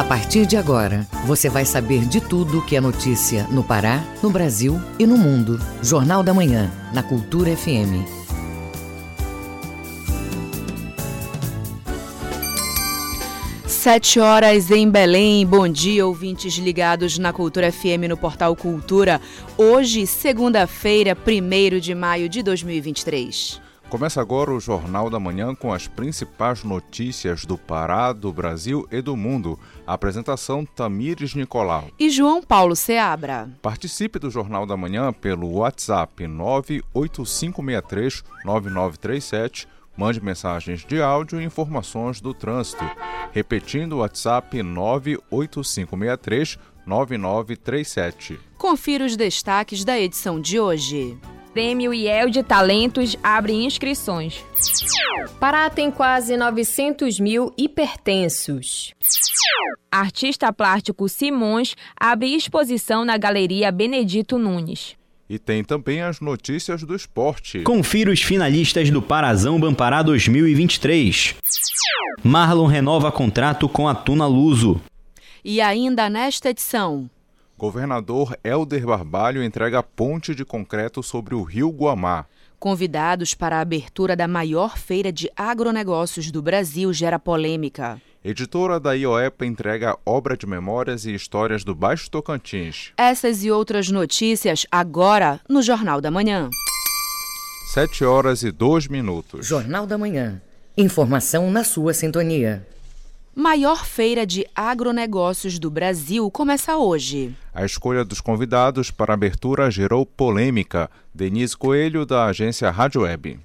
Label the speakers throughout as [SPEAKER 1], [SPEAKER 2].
[SPEAKER 1] A partir de agora, você vai saber de tudo que é notícia no Pará, no Brasil e no mundo. Jornal da Manhã, na Cultura FM.
[SPEAKER 2] Sete horas em Belém. Bom dia, ouvintes ligados na Cultura FM no Portal Cultura. Hoje, segunda-feira, 1 de maio de 2023.
[SPEAKER 3] Começa agora o Jornal da Manhã com as principais notícias do Pará, do Brasil e do mundo. A apresentação Tamires Nicolau.
[SPEAKER 2] E João Paulo Seabra.
[SPEAKER 3] Participe do Jornal da Manhã pelo WhatsApp 985639937. Mande mensagens de áudio e informações do trânsito. Repetindo o WhatsApp 985639937.
[SPEAKER 2] Confira os destaques da edição de hoje.
[SPEAKER 4] Prêmio IEL de Talentos abre inscrições.
[SPEAKER 5] Pará tem quase 900 mil hipertensos.
[SPEAKER 4] Artista plástico Simões abre exposição na Galeria Benedito Nunes.
[SPEAKER 3] E tem também as notícias do esporte.
[SPEAKER 6] Confira os finalistas do Parazão Bampará 2023. Marlon renova contrato com a Tuna Luso.
[SPEAKER 2] E ainda nesta edição.
[SPEAKER 3] Governador Helder Barbalho entrega ponte de concreto sobre o rio Guamá.
[SPEAKER 2] Convidados para a abertura da maior feira de agronegócios do Brasil gera polêmica.
[SPEAKER 3] Editora da IOEPA entrega obra de memórias e histórias do Baixo Tocantins.
[SPEAKER 2] Essas e outras notícias agora no Jornal da Manhã.
[SPEAKER 3] 7 horas e 2 minutos.
[SPEAKER 1] Jornal da Manhã. Informação na sua sintonia.
[SPEAKER 2] Maior feira de agronegócios do Brasil começa hoje.
[SPEAKER 3] A escolha dos convidados para a abertura gerou polêmica. Denise Coelho, da agência Rádio Web.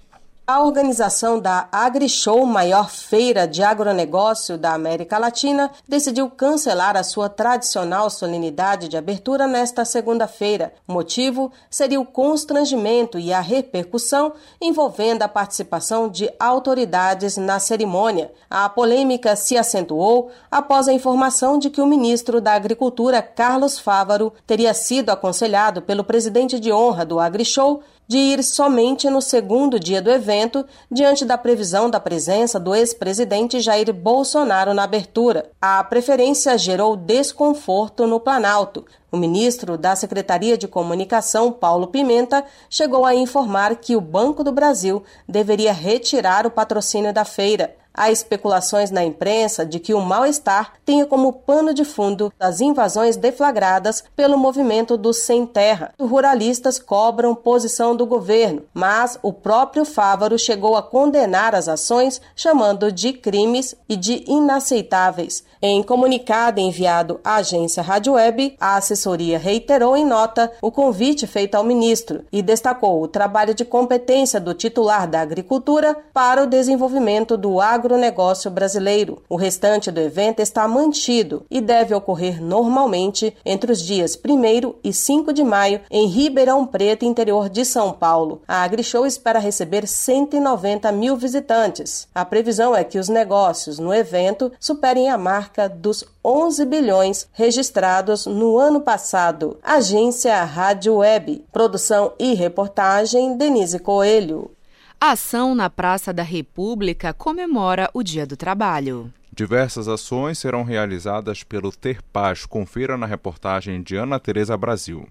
[SPEAKER 7] A organização da AgriShow, maior feira de agronegócio da América Latina, decidiu cancelar a sua tradicional solenidade de abertura nesta segunda-feira. O motivo seria o constrangimento e a repercussão envolvendo a participação de autoridades na cerimônia. A polêmica se acentuou após a informação de que o ministro da Agricultura, Carlos Fávaro, teria sido aconselhado pelo presidente de honra do AgriShow, de ir somente no segundo dia do evento, diante da previsão da presença do ex-presidente Jair Bolsonaro na abertura. A preferência gerou desconforto no Planalto. O ministro da Secretaria de Comunicação, Paulo Pimenta, chegou a informar que o Banco do Brasil deveria retirar o patrocínio da feira. Há especulações na imprensa de que o mal-estar tenha como pano de fundo as invasões deflagradas pelo movimento do Sem Terra. Os ruralistas cobram posição do governo, mas o próprio Fávaro chegou a condenar as ações, chamando de crimes e de inaceitáveis. Em comunicado enviado à agência Rádio Web, a assessoria reiterou em nota o convite feito ao ministro e destacou o trabalho de competência do titular da Agricultura para o desenvolvimento do agro agronegócio brasileiro. O restante do evento está mantido e deve ocorrer normalmente entre os dias 1 e 5 de maio em Ribeirão Preto, interior de São Paulo. A AgriShow espera receber 190 mil visitantes. A previsão é que os negócios no evento superem a marca dos 11 bilhões registrados no ano passado. Agência Rádio Web. Produção e reportagem Denise Coelho.
[SPEAKER 2] A ação na Praça da República comemora o Dia do Trabalho.
[SPEAKER 3] Diversas ações serão realizadas pelo Ter Paz. Confira na reportagem de Ana Tereza Brasil.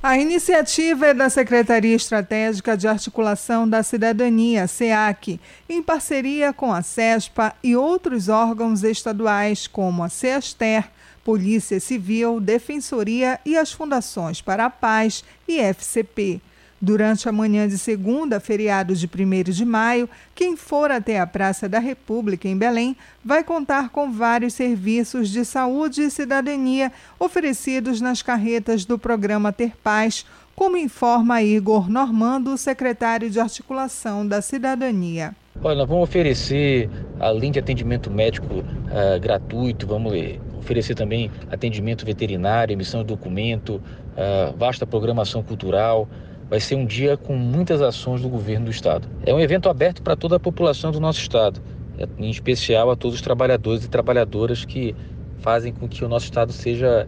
[SPEAKER 8] A iniciativa é da Secretaria Estratégica de Articulação da Cidadania, SEAC, em parceria com a CESPA e outros órgãos estaduais, como a CEASTER, Polícia Civil, Defensoria e as Fundações para a Paz e FCP. Durante a manhã de segunda, feriado de 1 de maio, quem for até a Praça da República, em Belém, vai contar com vários serviços de saúde e cidadania oferecidos nas carretas do programa Ter Paz, como informa Igor Normando, secretário de Articulação da Cidadania.
[SPEAKER 9] Olha, nós vamos oferecer, além de atendimento médico uh, gratuito, vamos oferecer também atendimento veterinário, emissão de documento, uh, vasta programação cultural, vai ser um dia com muitas ações do governo do estado. É um evento aberto para toda a população do nosso estado, em especial a todos os trabalhadores e trabalhadoras que fazem com que o nosso estado seja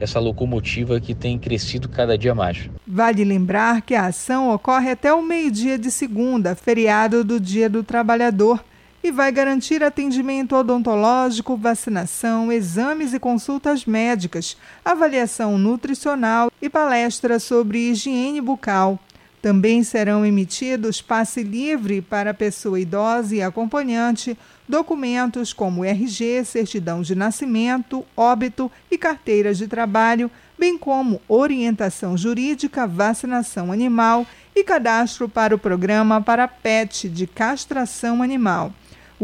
[SPEAKER 9] essa locomotiva que tem crescido cada dia mais.
[SPEAKER 8] Vale lembrar que a ação ocorre até o meio-dia de segunda, feriado do Dia do Trabalhador, e vai garantir atendimento odontológico, vacinação, exames e consultas médicas, avaliação nutricional e palestras sobre higiene bucal. Também serão emitidos passe livre para pessoa idosa e acompanhante, documentos como RG, certidão de nascimento, óbito e carteiras de trabalho, bem como orientação jurídica, vacinação animal e cadastro para o programa para PET de castração animal.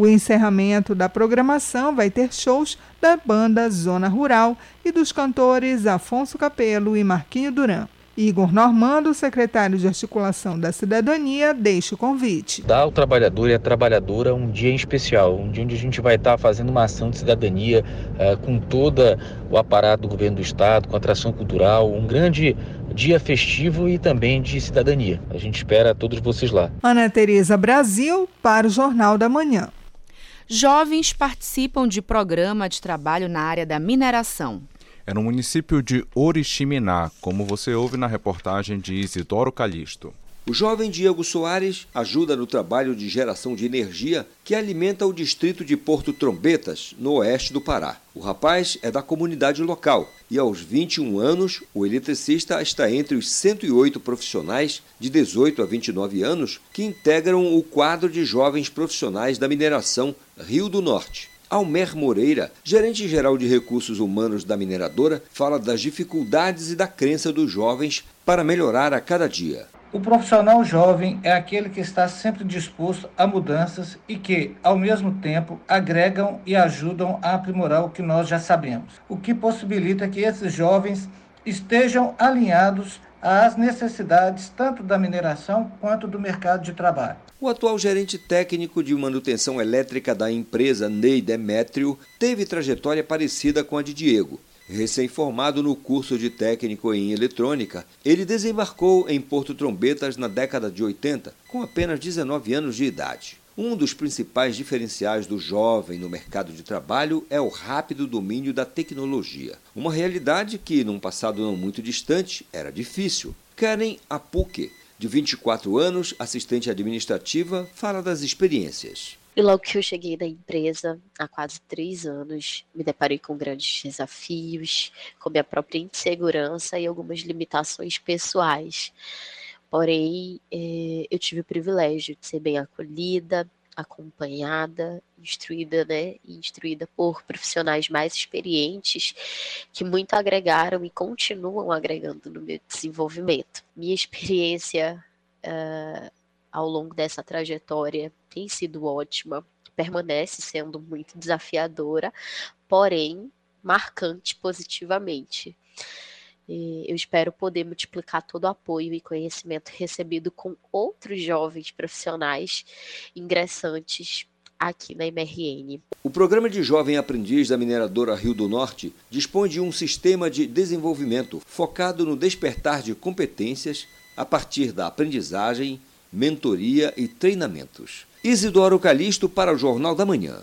[SPEAKER 8] O encerramento da programação vai ter shows da banda Zona Rural e dos cantores Afonso Capelo e Marquinho Duran. Igor Normando, secretário de Articulação da Cidadania, deixa o convite.
[SPEAKER 9] Dá ao trabalhador e à trabalhadora um dia em especial, um dia onde a gente vai estar fazendo uma ação de cidadania uh, com todo o aparato do governo do Estado, com atração cultural, um grande dia festivo e também de cidadania. A gente espera todos vocês lá.
[SPEAKER 8] Ana Tereza Brasil, para o Jornal da Manhã.
[SPEAKER 2] Jovens participam de programa de trabalho na área da mineração
[SPEAKER 3] é no município de Oriximiná, como você ouve na reportagem de Isidoro Calixto.
[SPEAKER 10] O jovem Diego Soares ajuda no trabalho de geração de energia que alimenta o distrito de Porto Trombetas, no oeste do Pará. O rapaz é da comunidade local e, aos 21 anos, o eletricista está entre os 108 profissionais de 18 a 29 anos que integram o quadro de jovens profissionais da mineração Rio do Norte. Almer Moreira, gerente-geral de recursos humanos da mineradora, fala das dificuldades e da crença dos jovens para melhorar a cada dia.
[SPEAKER 11] O profissional jovem é aquele que está sempre disposto a mudanças e que, ao mesmo tempo, agregam e ajudam a aprimorar o que nós já sabemos, o que possibilita que esses jovens estejam alinhados às necessidades tanto da mineração quanto do mercado de trabalho.
[SPEAKER 10] O atual gerente técnico de manutenção elétrica da empresa, Ney Demétrio, teve trajetória parecida com a de Diego. Recém-formado no curso de técnico em eletrônica, ele desembarcou em Porto Trombetas na década de 80, com apenas 19 anos de idade. Um dos principais diferenciais do jovem no mercado de trabalho é o rápido domínio da tecnologia. Uma realidade que, num passado não muito distante, era difícil. Karen Apuque, de 24 anos, assistente administrativa, fala das experiências.
[SPEAKER 12] E logo que eu cheguei na empresa, há quase três anos, me deparei com grandes desafios, com minha própria insegurança e algumas limitações pessoais. Porém, eh, eu tive o privilégio de ser bem acolhida, acompanhada, instruída, né, instruída por profissionais mais experientes que muito agregaram e continuam agregando no meu desenvolvimento. Minha experiência uh, ao longo dessa trajetória tem sido ótima, permanece sendo muito desafiadora, porém marcante positivamente. Eu espero poder multiplicar todo o apoio e conhecimento recebido com outros jovens profissionais ingressantes aqui na MRN.
[SPEAKER 10] O programa de Jovem Aprendiz da mineradora Rio do Norte dispõe de um sistema de desenvolvimento focado no despertar de competências a partir da aprendizagem, mentoria e treinamentos. Isidoro Calixto para o Jornal da Manhã.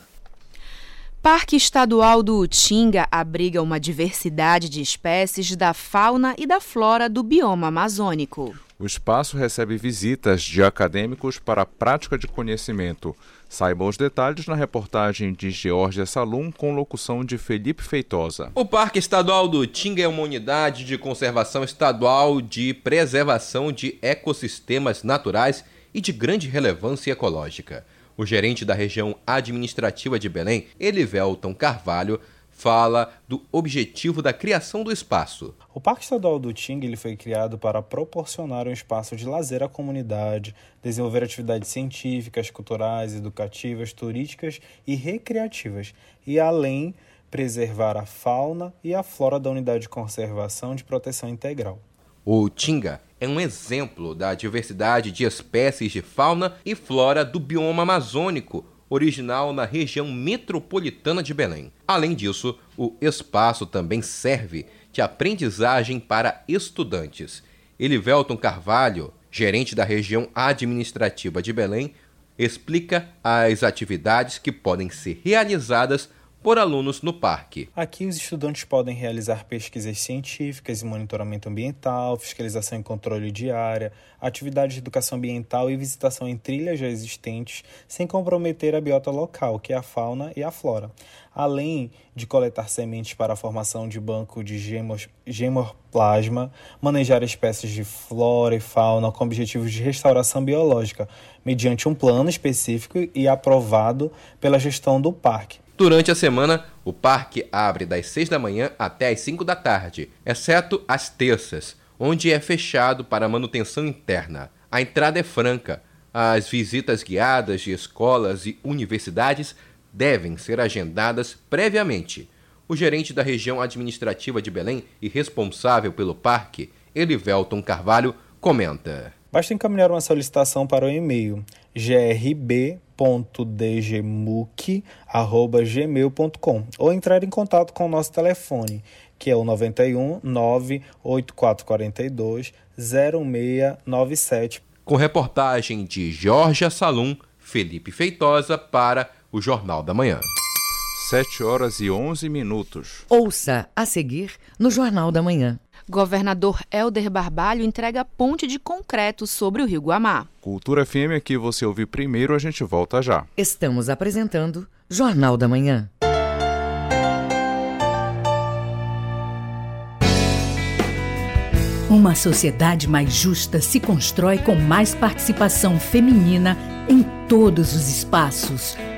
[SPEAKER 2] Parque Estadual do Utinga abriga uma diversidade de espécies da fauna e da flora do bioma amazônico.
[SPEAKER 3] O espaço recebe visitas de acadêmicos para a prática de conhecimento. Saiba os detalhes na reportagem de Georgia Salum com locução de Felipe Feitosa.
[SPEAKER 13] O Parque Estadual do Utinga é uma unidade de conservação estadual de preservação de ecossistemas naturais e de grande relevância ecológica. O gerente da região administrativa de Belém, Elivelton Carvalho, fala do objetivo da criação do espaço.
[SPEAKER 14] O Parque Estadual do Ting ele foi criado para proporcionar um espaço de lazer à comunidade, desenvolver atividades científicas, culturais, educativas, turísticas e recreativas, e além preservar a fauna e a flora da unidade de conservação de proteção integral.
[SPEAKER 13] O Tinga é um exemplo da diversidade de espécies de fauna e flora do bioma amazônico, original na região metropolitana de Belém. Além disso, o espaço também serve de aprendizagem para estudantes. Elivelton Carvalho, gerente da região administrativa de Belém, explica as atividades que podem ser realizadas por alunos no parque.
[SPEAKER 14] Aqui os estudantes podem realizar pesquisas científicas e monitoramento ambiental, fiscalização e controle de área, atividades de educação ambiental e visitação em trilhas já existentes, sem comprometer a biota local, que é a fauna e a flora além de coletar sementes para a formação de banco de gemoplasma, manejar espécies de flora e fauna com objetivos de restauração biológica, mediante um plano específico e aprovado pela gestão do parque.
[SPEAKER 13] Durante a semana, o parque abre das 6 da manhã até as 5 da tarde, exceto às terças, onde é fechado para manutenção interna. A entrada é franca. As visitas guiadas de escolas e universidades devem ser agendadas previamente. O gerente da região administrativa de Belém e responsável pelo parque, Elivelton Carvalho, comenta.
[SPEAKER 14] Basta encaminhar uma solicitação para o e-mail grb.dgmuc.gmail.com ou entrar em contato com o nosso telefone, que é o 91 98442 0697.
[SPEAKER 13] Com reportagem de Jorge Salum, Felipe Feitosa para o Jornal da Manhã.
[SPEAKER 3] 7 horas e 11 minutos.
[SPEAKER 15] Ouça a seguir no Jornal da Manhã.
[SPEAKER 2] Governador Helder Barbalho entrega ponte de concreto sobre o Rio Guamá.
[SPEAKER 3] Cultura FM aqui você ouve primeiro, a gente volta já.
[SPEAKER 15] Estamos apresentando Jornal da Manhã.
[SPEAKER 16] Uma sociedade mais justa se constrói com mais participação feminina em todos os espaços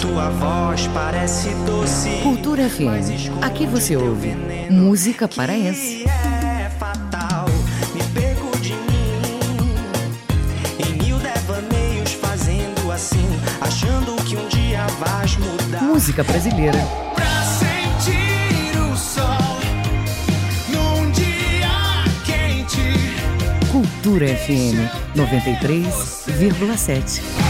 [SPEAKER 15] tua voz parece doce. Cultura FM. Aqui você ouve música paraense. É fatal, me pego de mim. Em mil devaneios fazendo assim, achando que um dia vais mudar. Música brasileira. Pra sentir o sol num dia quente. Cultura FM 93,7.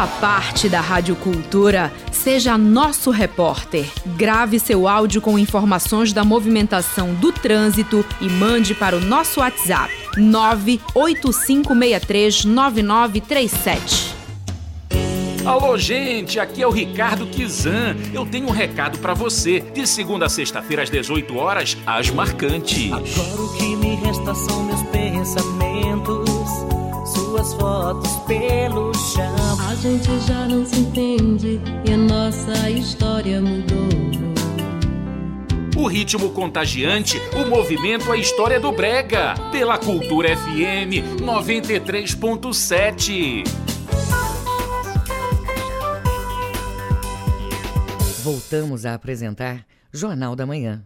[SPEAKER 2] Faça parte da Rádio Cultura, seja nosso repórter. Grave seu áudio com informações da movimentação do trânsito e mande para o nosso WhatsApp 985639937.
[SPEAKER 17] Alô, gente, aqui é o Ricardo Kizan. Eu tenho um recado para você. De segunda a sexta-feira às 18 horas, as marcantes.
[SPEAKER 18] Agora o que me resta são meus pensamentos suas fotos pelo chão.
[SPEAKER 19] A gente já não se entende e a nossa história mudou.
[SPEAKER 17] O ritmo contagiante, o movimento, a história do Brega. Pela Cultura FM 93.7.
[SPEAKER 15] Voltamos a apresentar Jornal da Manhã.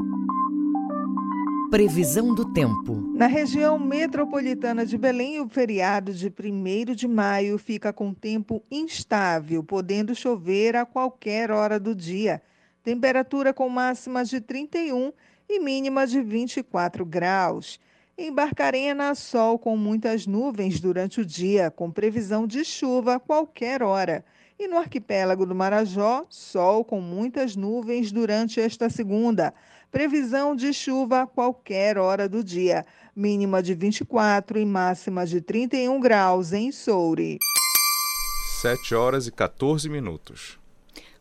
[SPEAKER 15] Previsão do tempo.
[SPEAKER 8] Na região metropolitana de Belém, o feriado de 1 de maio fica com tempo instável, podendo chover a qualquer hora do dia. Temperatura com máximas de 31 e mínima de 24 graus. Em Barcarena, sol com muitas nuvens durante o dia, com previsão de chuva a qualquer hora. E no arquipélago do Marajó, sol com muitas nuvens durante esta segunda. Previsão de chuva a qualquer hora do dia, mínima de 24 e máxima de 31 graus em Soure.
[SPEAKER 3] 7 horas e 14 minutos.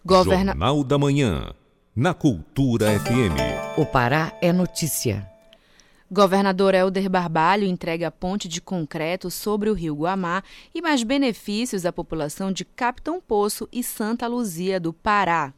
[SPEAKER 20] Governa... Jornal da Manhã, na Cultura FM.
[SPEAKER 15] O Pará é notícia.
[SPEAKER 2] Governador Helder Barbalho entrega ponte de concreto sobre o rio Guamá e mais benefícios à população de Capitão Poço e Santa Luzia do Pará.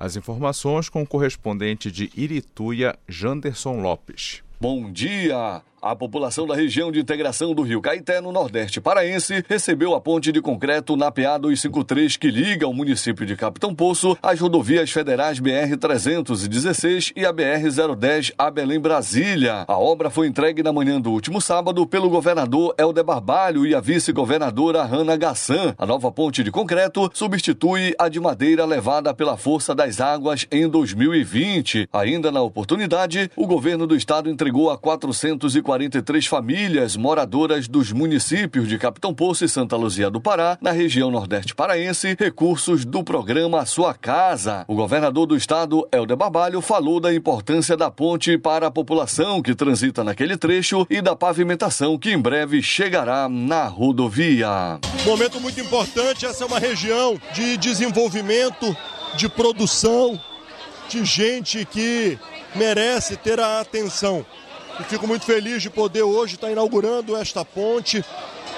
[SPEAKER 3] As informações com o correspondente de Irituia, Janderson Lopes.
[SPEAKER 21] Bom dia! A população da região de integração do Rio Caeté, no Nordeste Paraense, recebeu a ponte de concreto na PA 253 que liga o município de Capitão Poço às rodovias federais BR-316 e a BR-010 a Belém, Brasília. A obra foi entregue na manhã do último sábado pelo governador Helder Barbalho e a vice-governadora Hanna Gassan. A nova ponte de concreto substitui a de madeira levada pela força das águas em 2020. Ainda na oportunidade, o governo do estado entregou a 440 43 famílias moradoras dos municípios de Capitão Poço e Santa Luzia do Pará, na região nordeste paraense, recursos do programa Sua Casa. O governador do estado, Helder Barbalho, falou da importância da ponte para a população que transita naquele trecho e da pavimentação que em breve chegará na rodovia.
[SPEAKER 22] Momento muito importante, essa é uma região de desenvolvimento, de produção, de gente que merece ter a atenção e fico muito feliz de poder hoje estar inaugurando esta ponte,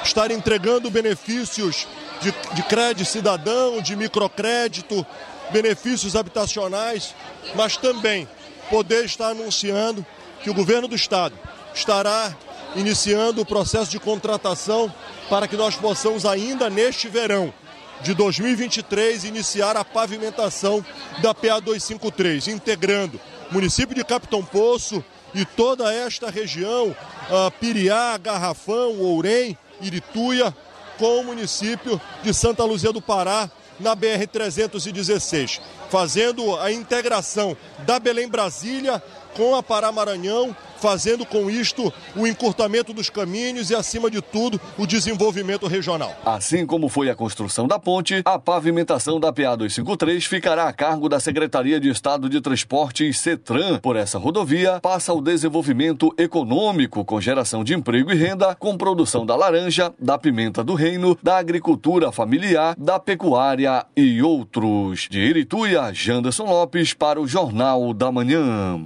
[SPEAKER 22] estar entregando benefícios de, de crédito cidadão, de microcrédito, benefícios habitacionais, mas também poder estar anunciando que o governo do estado estará iniciando o processo de contratação para que nós possamos ainda neste verão de 2023 iniciar a pavimentação da PA 253, integrando município de Capitão Poço, e toda esta região, uh, Piriá, Garrafão, Ourém, Irituia, com o município de Santa Luzia do Pará, na BR-316, fazendo a integração da Belém Brasília com a Pará Maranhão fazendo com isto o encurtamento dos caminhos e, acima de tudo, o desenvolvimento regional.
[SPEAKER 21] Assim como foi a construção da ponte, a pavimentação da PA 253 ficará a cargo da Secretaria de Estado de Transporte e CETRAN. Por essa rodovia, passa o desenvolvimento econômico, com geração de emprego e renda, com produção da laranja, da pimenta do reino, da agricultura familiar, da pecuária e outros. De Irituia, Janderson Lopes para o Jornal da Manhã.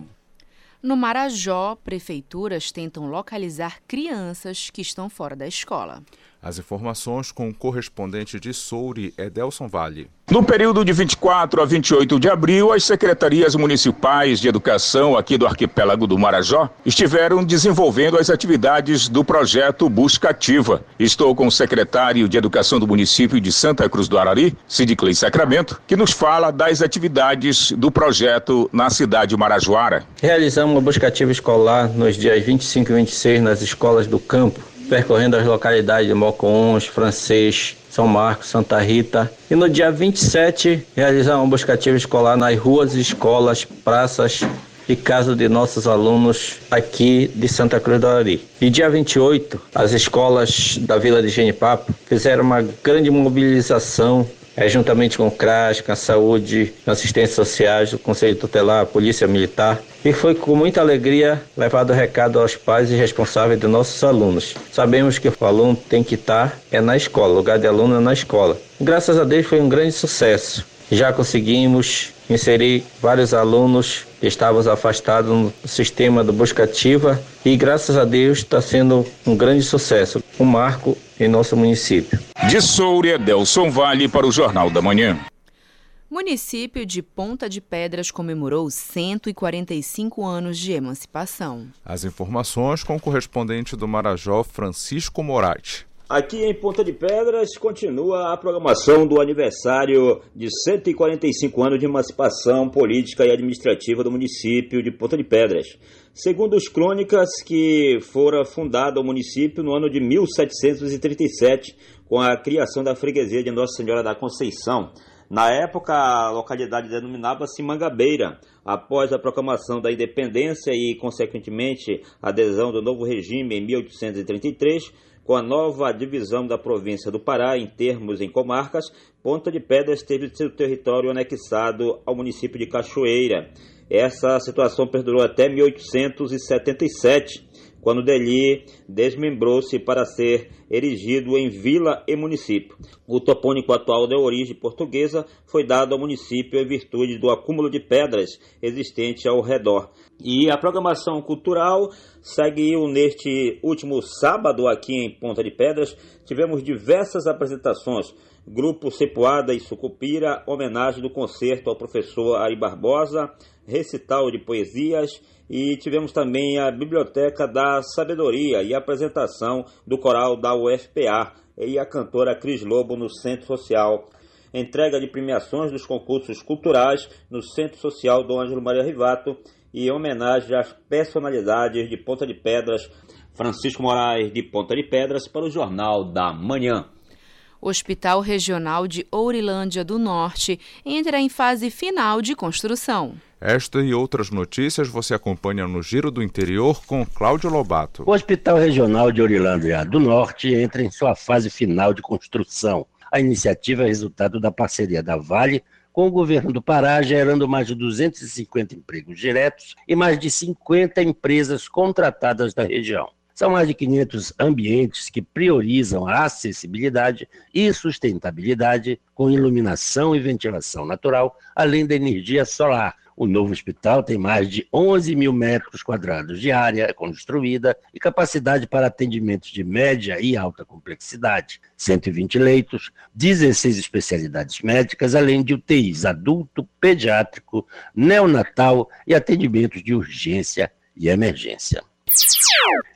[SPEAKER 2] No Marajó, prefeituras tentam localizar crianças que estão fora da escola.
[SPEAKER 3] As informações com o correspondente de Souri, Edelson Vale.
[SPEAKER 23] No período de 24 a 28 de abril, as secretarias municipais de educação aqui do arquipélago do Marajó estiveram desenvolvendo as atividades do projeto Busca Ativa. Estou com o secretário de Educação do município de Santa Cruz do Arari, Sidiclei Sacramento, que nos fala das atividades do projeto na cidade de Marajoara.
[SPEAKER 24] Realizamos uma busca ativa escolar nos dias 25 e 26 nas escolas do campo percorrendo as localidades de Mocons, Francês, São Marcos, Santa Rita. E no dia 27, realizar uma busca ativa escolar nas ruas, escolas, praças e casas de nossos alunos aqui de Santa Cruz do Arari. E dia 28, as escolas da Vila de Genipapo fizeram uma grande mobilização é, juntamente com o CRAS, com a saúde, com assistência sociais, o Conselho Tutelar, a Polícia Militar. E foi com muita alegria levado o recado aos pais e responsáveis dos nossos alunos. Sabemos que o aluno tem que estar é na escola, o lugar de aluno é na escola. Graças a Deus foi um grande sucesso. Já conseguimos inserir vários alunos que estavam afastados no sistema do busca ativa e graças a Deus está sendo um grande sucesso, um marco em nosso município.
[SPEAKER 23] De Soura, Delson Vale para o Jornal da Manhã.
[SPEAKER 2] Município de Ponta de Pedras comemorou 145 anos de emancipação.
[SPEAKER 3] As informações com o correspondente do Marajó, Francisco Moratti.
[SPEAKER 25] Aqui em Ponta de Pedras continua a programação do aniversário de 145 anos de emancipação política e administrativa do município de Ponta de Pedras. Segundo os crônicas, que fora fundado o município no ano de 1737, com a criação da freguesia de Nossa Senhora da Conceição. Na época, a localidade denominava-se Mangabeira. Após a proclamação da independência e, consequentemente, a adesão do novo regime em 1833, com a nova divisão da província do Pará em termos em comarcas, Ponta de Pedras teve seu território anexado ao município de Cachoeira. Essa situação perdurou até 1877, quando Deli desmembrou-se para ser erigido em vila e município. O topônico atual de origem portuguesa foi dado ao município em virtude do acúmulo de pedras existente ao redor. E a programação cultural seguiu neste último sábado aqui em Ponta de Pedras. Tivemos diversas apresentações Grupo Cepoada e Sucupira, homenagem do concerto ao professor Ari Barbosa, recital de poesias e tivemos também a Biblioteca da Sabedoria e a apresentação do coral da UFPA e a cantora Cris Lobo no Centro Social. Entrega de premiações dos concursos culturais no Centro Social do Ângelo Maria Rivato e homenagem às personalidades de Ponta de Pedras. Francisco Moraes, de Ponta de Pedras, para o Jornal da Manhã.
[SPEAKER 2] Hospital Regional de Ourilândia do Norte entra em fase final de construção.
[SPEAKER 3] Esta e outras notícias você acompanha no Giro do Interior com Cláudio Lobato.
[SPEAKER 26] O Hospital Regional de Ourilândia do Norte entra em sua fase final de construção. A iniciativa é resultado da parceria da Vale com o governo do Pará, gerando mais de 250 empregos diretos e mais de 50 empresas contratadas da região. São mais de 500 ambientes que priorizam a acessibilidade e sustentabilidade com iluminação e ventilação natural, além da energia solar. O novo hospital tem mais de 11 mil metros quadrados de área construída e capacidade para atendimentos de média e alta complexidade, 120 leitos, 16 especialidades médicas, além de UTIs adulto, pediátrico, neonatal e atendimentos de urgência e emergência.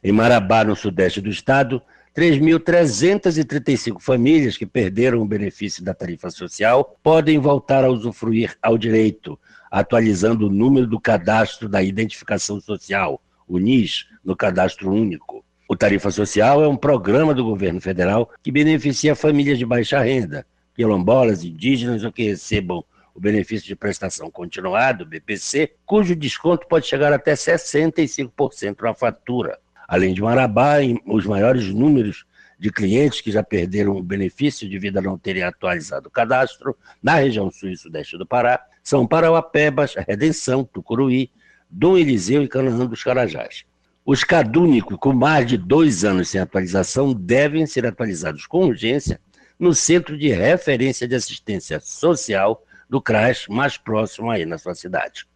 [SPEAKER 26] Em Marabá, no sudeste do estado, 3.335 famílias que perderam o benefício da tarifa social podem voltar a usufruir ao direito, atualizando o número do cadastro da identificação social, o NIS, no cadastro único. O Tarifa Social é um programa do governo federal que beneficia famílias de baixa renda, quilombolas, indígenas ou que recebam o benefício de prestação continuada, BPC, cujo desconto pode chegar até 65% na fatura. Além de Marabá, os maiores números de clientes que já perderam o benefício devido a não terem atualizado o cadastro na região sul e sudeste do Pará são Parauapebas, Redenção, Tucuruí, Dom Eliseu e Canaã dos Carajás. Os cadúnicos com mais de dois anos sem atualização devem ser atualizados com urgência no Centro de Referência de Assistência Social do CRAS mais próximo aí na sua cidade.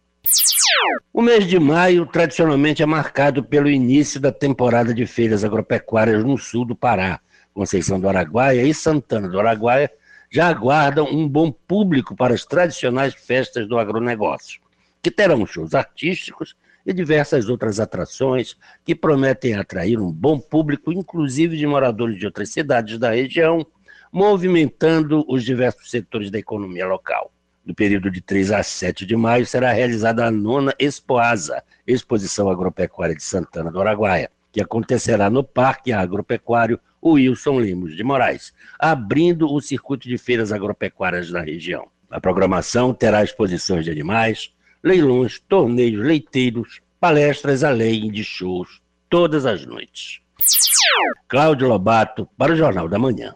[SPEAKER 26] O mês de maio tradicionalmente é marcado pelo início da temporada de feiras agropecuárias no sul do Pará. Conceição do Araguaia e Santana do Araguaia já aguardam um bom público para as tradicionais festas do agronegócio, que terão shows artísticos e diversas outras atrações que prometem atrair um bom público, inclusive de moradores de outras cidades da região, movimentando os diversos setores da economia local. No período de 3 a 7 de maio será realizada a nona Expoasa, Exposição Agropecuária de Santana do Araguaia, que acontecerá no Parque Agropecuário Wilson Lemos de Moraes, abrindo o circuito de feiras agropecuárias da região. A programação terá exposições de animais, leilões, torneios leiteiros, palestras além de shows todas as noites. Cláudio Lobato para o Jornal da Manhã.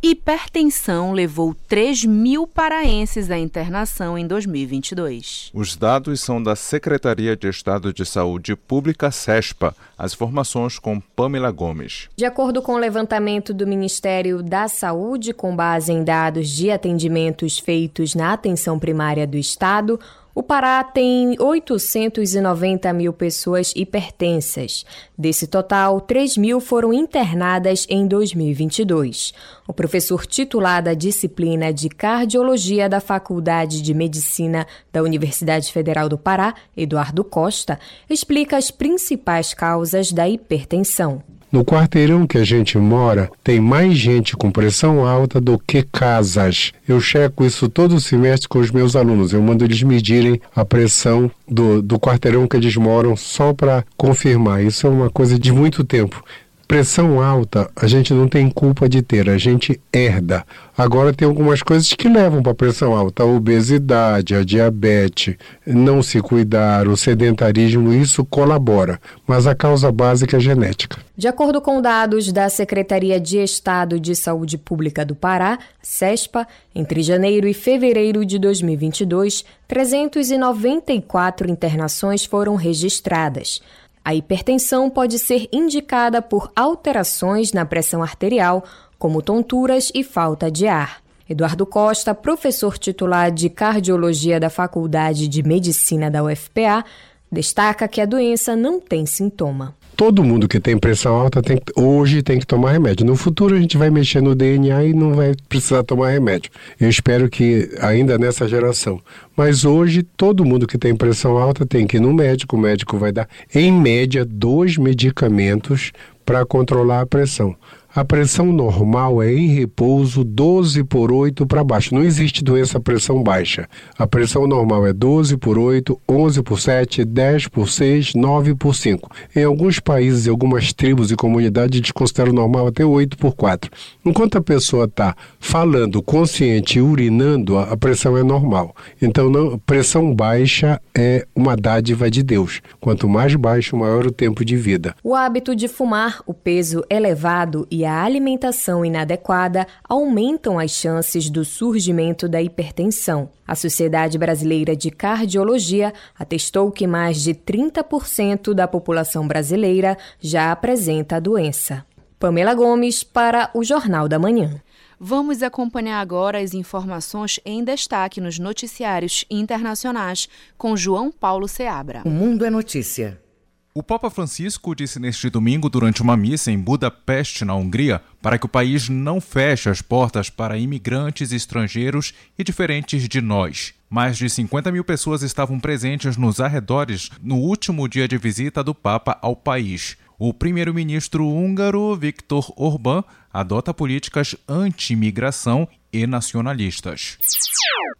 [SPEAKER 2] Hipertensão levou 3 mil paraenses à internação em 2022.
[SPEAKER 3] Os dados são da Secretaria de Estado de Saúde Pública, SESPA. As informações com Pamela Gomes.
[SPEAKER 27] De acordo com o levantamento do Ministério da Saúde, com base em dados de atendimentos feitos na atenção primária do Estado, o Pará tem 890 mil pessoas hipertensas. Desse total, 3 mil foram internadas em 2022. O professor titular da disciplina de Cardiologia da Faculdade de Medicina da Universidade Federal do Pará, Eduardo Costa, explica as principais causas da hipertensão.
[SPEAKER 28] No quarteirão que a gente mora, tem mais gente com pressão alta do que casas. Eu checo isso todo semestre com os meus alunos. Eu mando eles medirem a pressão do, do quarteirão que eles moram só para confirmar. Isso é uma coisa de muito tempo. Pressão alta a gente não tem culpa de ter, a gente herda. Agora tem algumas coisas que levam para pressão alta, a obesidade, a diabetes, não se cuidar, o sedentarismo, isso colabora, mas a causa básica é genética.
[SPEAKER 27] De acordo com dados da Secretaria de Estado de Saúde Pública do Pará, SESPA, entre janeiro e fevereiro de 2022, 394 internações foram registradas. A hipertensão pode ser indicada por alterações na pressão arterial, como tonturas e falta de ar. Eduardo Costa, professor titular de cardiologia da Faculdade de Medicina da UFPA, destaca que a doença não tem sintoma.
[SPEAKER 28] Todo mundo que tem pressão alta tem, hoje tem que tomar remédio. No futuro a gente vai mexer no DNA e não vai precisar tomar remédio. Eu espero que ainda nessa geração. Mas hoje todo mundo que tem pressão alta tem que ir no médico, o médico vai dar em média dois medicamentos para controlar a pressão. A pressão normal é em repouso 12 por 8 para baixo. Não existe doença pressão baixa. A pressão normal é 12 por 8, 11 por 7, 10 por 6, 9 por 5. Em alguns países e algumas tribos e comunidades, a gente considera normal até 8 por 4. Enquanto a pessoa está falando consciente e urinando, a pressão é normal. Então, não, pressão baixa é uma dádiva de Deus. Quanto mais baixo, maior o tempo de vida.
[SPEAKER 27] O hábito de fumar, o peso elevado e alimentação inadequada aumentam as chances do surgimento da hipertensão. A Sociedade Brasileira de Cardiologia atestou que mais de 30% da população brasileira já apresenta a doença. Pamela Gomes para o Jornal da Manhã.
[SPEAKER 2] Vamos acompanhar agora as informações em destaque nos noticiários internacionais com João Paulo Seabra.
[SPEAKER 1] O Mundo é Notícia.
[SPEAKER 3] O Papa Francisco disse neste domingo, durante uma missa em Budapeste, na Hungria, para que o país não feche as portas para imigrantes estrangeiros e diferentes de nós. Mais de 50 mil pessoas estavam presentes nos arredores no último dia de visita do Papa ao país. O primeiro-ministro húngaro Viktor Orbán adota políticas anti-imigração e nacionalistas.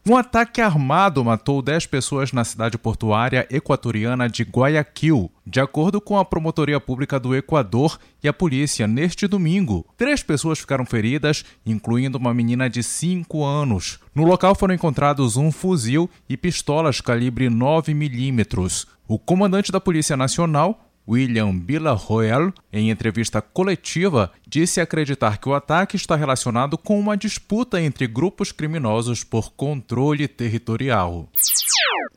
[SPEAKER 3] Um ataque armado matou 10 pessoas na cidade portuária equatoriana de Guayaquil, de acordo com a Promotoria Pública do Equador e a polícia neste domingo. Três pessoas ficaram feridas, incluindo uma menina de 5 anos. No local foram encontrados um fuzil e pistolas calibre 9 milímetros. O comandante da Polícia Nacional, William Villarroel, em entrevista coletiva, disse acreditar que o ataque está relacionado com uma disputa entre grupos criminosos por controle territorial.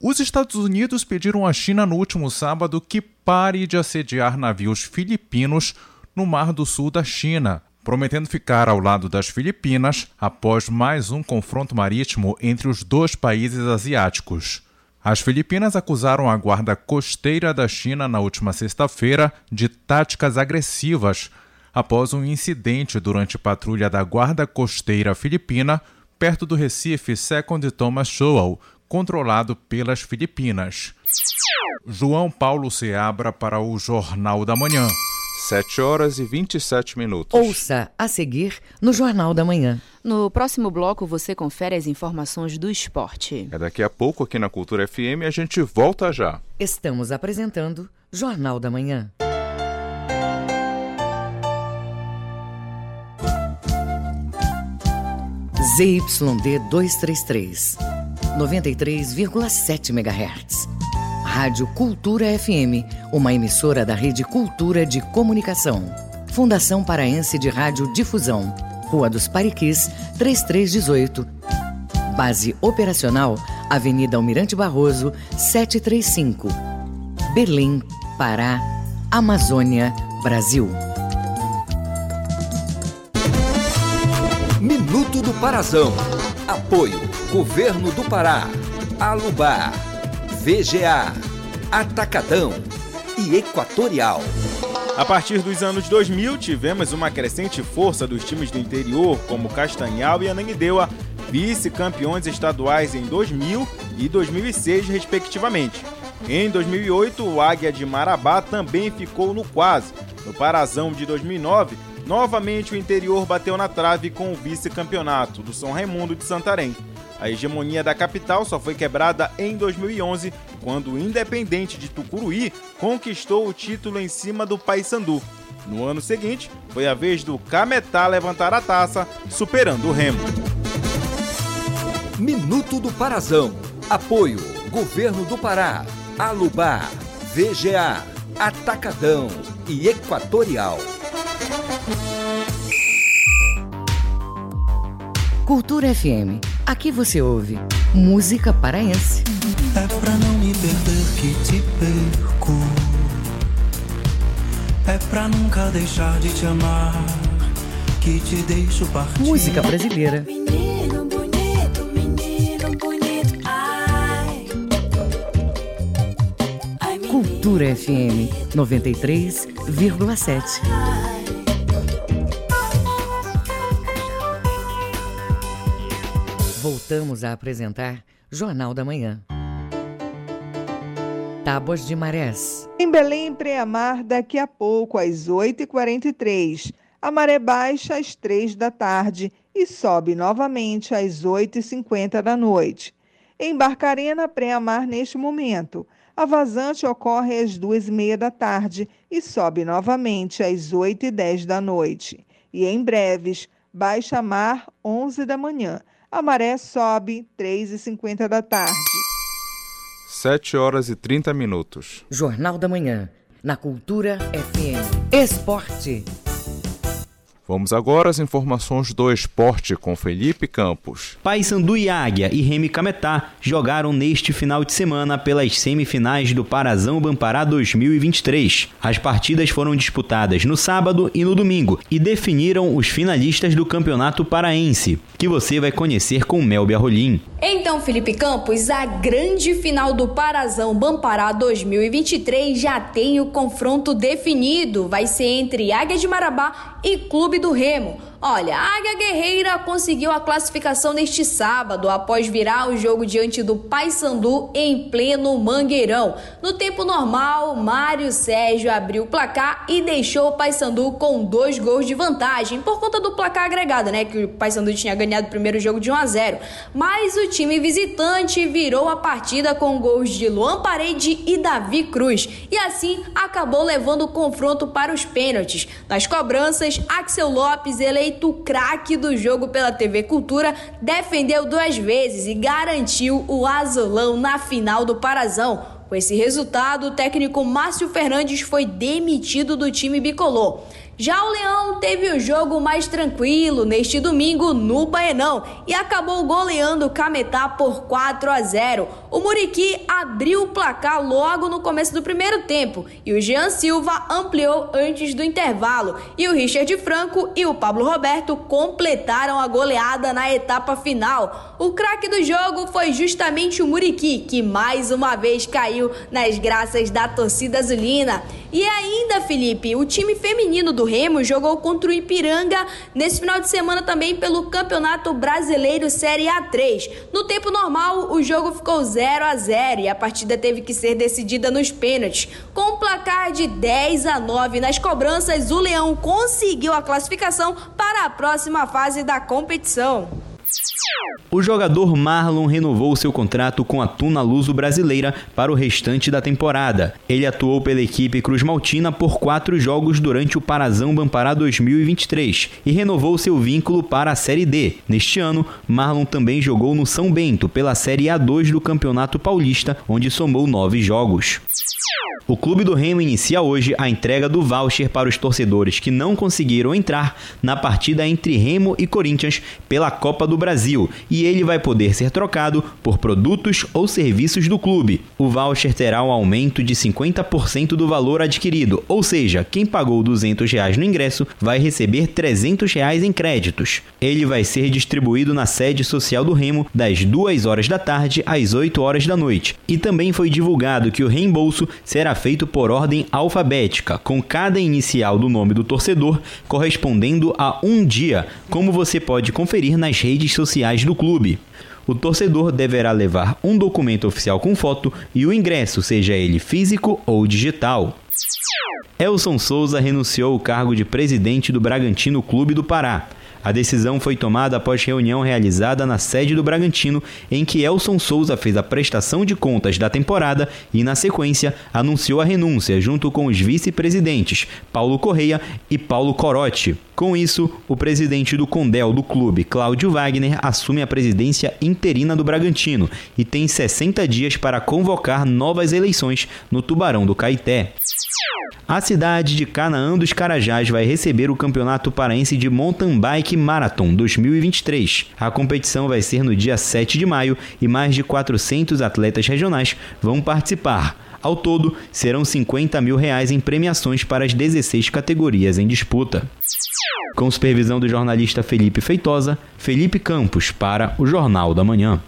[SPEAKER 3] Os Estados Unidos pediram à China no último sábado que pare de assediar navios filipinos no Mar do Sul da China, prometendo ficar ao lado das Filipinas após mais um confronto marítimo entre os dois países asiáticos. As Filipinas acusaram a guarda costeira da China na última sexta-feira de táticas agressivas após um incidente durante patrulha da Guarda Costeira Filipina perto do Recife Second Thomas Shoal, controlado pelas Filipinas. João Paulo Seabra para o Jornal da Manhã. 7 horas e 27 minutos.
[SPEAKER 1] Ouça a seguir no Jornal da Manhã.
[SPEAKER 2] No próximo bloco você confere as informações do esporte.
[SPEAKER 3] É daqui a pouco aqui na Cultura FM a gente volta já.
[SPEAKER 1] Estamos apresentando Jornal da Manhã. ZYD 233, 93,7 MHz. Rádio Cultura FM, uma emissora da Rede Cultura de Comunicação. Fundação Paraense de Rádio Difusão, Rua dos Pariquis, 3318. Base operacional, Avenida Almirante Barroso, 735. Belém, Pará, Amazônia, Brasil.
[SPEAKER 10] Minuto do Parazão. Apoio Governo do Pará. Alubar. VGA, Atacadão e Equatorial.
[SPEAKER 29] A partir dos anos 2000, tivemos uma crescente força dos times do interior, como Castanhal e Ananindeua, vice-campeões estaduais em 2000 e 2006, respectivamente. Em 2008, o Águia de Marabá também ficou no quase. No Parazão de 2009, novamente o interior bateu na trave com o vice-campeonato do São Raimundo de Santarém. A hegemonia da capital só foi quebrada em 2011, quando o Independente de Tucuruí conquistou o título em cima do Paysandu. No ano seguinte, foi a vez do Cametá levantar a taça, superando o Remo.
[SPEAKER 10] Minuto do Parazão. Apoio: Governo do Pará, Alubar, VGA, Atacadão e Equatorial.
[SPEAKER 1] Cultura FM. Aqui você ouve música paraense.
[SPEAKER 30] É pra não me perder que te perco. É pra nunca deixar de te amar que te deixo partir.
[SPEAKER 1] Música brasileira.
[SPEAKER 30] Menino bonito, menino bonito, ai.
[SPEAKER 1] Cultura Cultura FM 93,7. Voltamos a apresentar Jornal da Manhã. Tábuas de Marés.
[SPEAKER 8] Em Belém, Preamar, daqui a pouco, às 8h43. A maré baixa às 3 da tarde e sobe novamente às 8h50 da noite. Em Barcarena, Preamar, neste momento. A vazante ocorre às duas e meia da tarde e sobe novamente às 8 e 10 da noite. E em breves, baixa mar 11 da manhã. A maré sobe 3 e 50 da tarde.
[SPEAKER 3] 7 horas e 30 minutos.
[SPEAKER 1] Jornal da Manhã, na Cultura FM. Esporte.
[SPEAKER 3] Vamos agora às informações do esporte com Felipe Campos.
[SPEAKER 31] Paysandu e Águia e Remy Cametá jogaram neste final de semana pelas semifinais do Parazão Bampará 2023. As partidas foram disputadas no sábado e no domingo e definiram os finalistas do Campeonato Paraense, que você vai conhecer com Melbia Rolim.
[SPEAKER 17] Então, Felipe Campos, a grande final do Parazão Bampará 2023 já tem o confronto definido. Vai ser entre Águia de Marabá e Clube do Remo. Olha, a Águia Guerreira conseguiu a classificação neste sábado após virar o jogo diante do Paysandu em pleno Mangueirão. No tempo normal, Mário Sérgio abriu o placar e deixou o Paysandu com dois gols de vantagem por conta do placar agregado, né? Que o Paysandu tinha ganhado o primeiro jogo de 1 a 0. Mas o time visitante virou a partida com gols de Luan Parede e Davi Cruz e assim acabou levando o confronto para os pênaltis. Nas cobranças, Axel Lopes eleito eleito craque do jogo pela TV Cultura, defendeu duas vezes e garantiu o azulão na final do Parazão. Com esse resultado, o técnico Márcio Fernandes foi demitido do time bicolor. Já o Leão teve o jogo mais tranquilo neste domingo no Baenão e acabou goleando o Cametá por 4 a 0. O Muriqui abriu o placar logo no começo do primeiro tempo e o Jean Silva ampliou antes do intervalo. E o Richard Franco e o Pablo Roberto completaram a goleada na etapa final. O craque do jogo foi justamente o Muriqui, que mais uma vez caiu nas graças da torcida azulina. E ainda, Felipe, o time feminino do Remo jogou contra o Ipiranga nesse final de semana também pelo Campeonato Brasileiro Série A3. No tempo normal, o jogo ficou 0 a 0 e a partida teve que ser decidida nos pênaltis. Com um placar de 10 a 9 nas cobranças, o Leão conseguiu a classificação para a próxima fase da competição.
[SPEAKER 31] O jogador Marlon renovou seu contrato com a Tuna Luso Brasileira para o restante da temporada. Ele atuou pela equipe Cruz Maltina por quatro jogos durante o Parazão Bampará 2023 e renovou seu vínculo para a Série D. Neste ano, Marlon também jogou no São Bento pela Série A2 do Campeonato Paulista, onde somou nove jogos. O Clube do Remo inicia hoje a entrega do voucher para os torcedores que não conseguiram entrar na partida entre Remo e Corinthians pela Copa do Brasil e ele vai poder ser trocado por produtos ou serviços do clube. O voucher terá um aumento de 50% do valor adquirido, ou seja, quem pagou 200 reais no ingresso vai receber 300 reais em créditos. Ele vai ser distribuído na sede social do Remo das 2 horas da tarde às 8 horas da noite. E também foi divulgado que o reembolso será feito por ordem alfabética, com cada inicial do nome do torcedor correspondendo a um dia, como você pode conferir nas redes sociais do clube. O torcedor deverá levar um documento oficial com foto e o ingresso, seja ele físico ou digital. Elson Souza renunciou ao cargo de presidente do Bragantino Clube do Pará. A decisão foi tomada após reunião realizada na sede do Bragantino, em que Elson Souza fez a prestação de contas da temporada e, na sequência, anunciou a renúncia junto com os vice-presidentes Paulo Correia e Paulo Corotti. Com isso, o presidente do Condel do clube, Cláudio Wagner, assume a presidência interina do Bragantino e tem 60 dias para convocar novas eleições no Tubarão do Caeté. A cidade de Canaã dos Carajás vai receber o Campeonato Paraense de Mountain Bike Marathon 2023. A competição vai ser no dia 7 de maio e mais de 400 atletas regionais vão participar. Ao todo, serão 50 mil reais em premiações para as 16 categorias em disputa. Com supervisão do jornalista Felipe Feitosa, Felipe Campos para o Jornal da Manhã.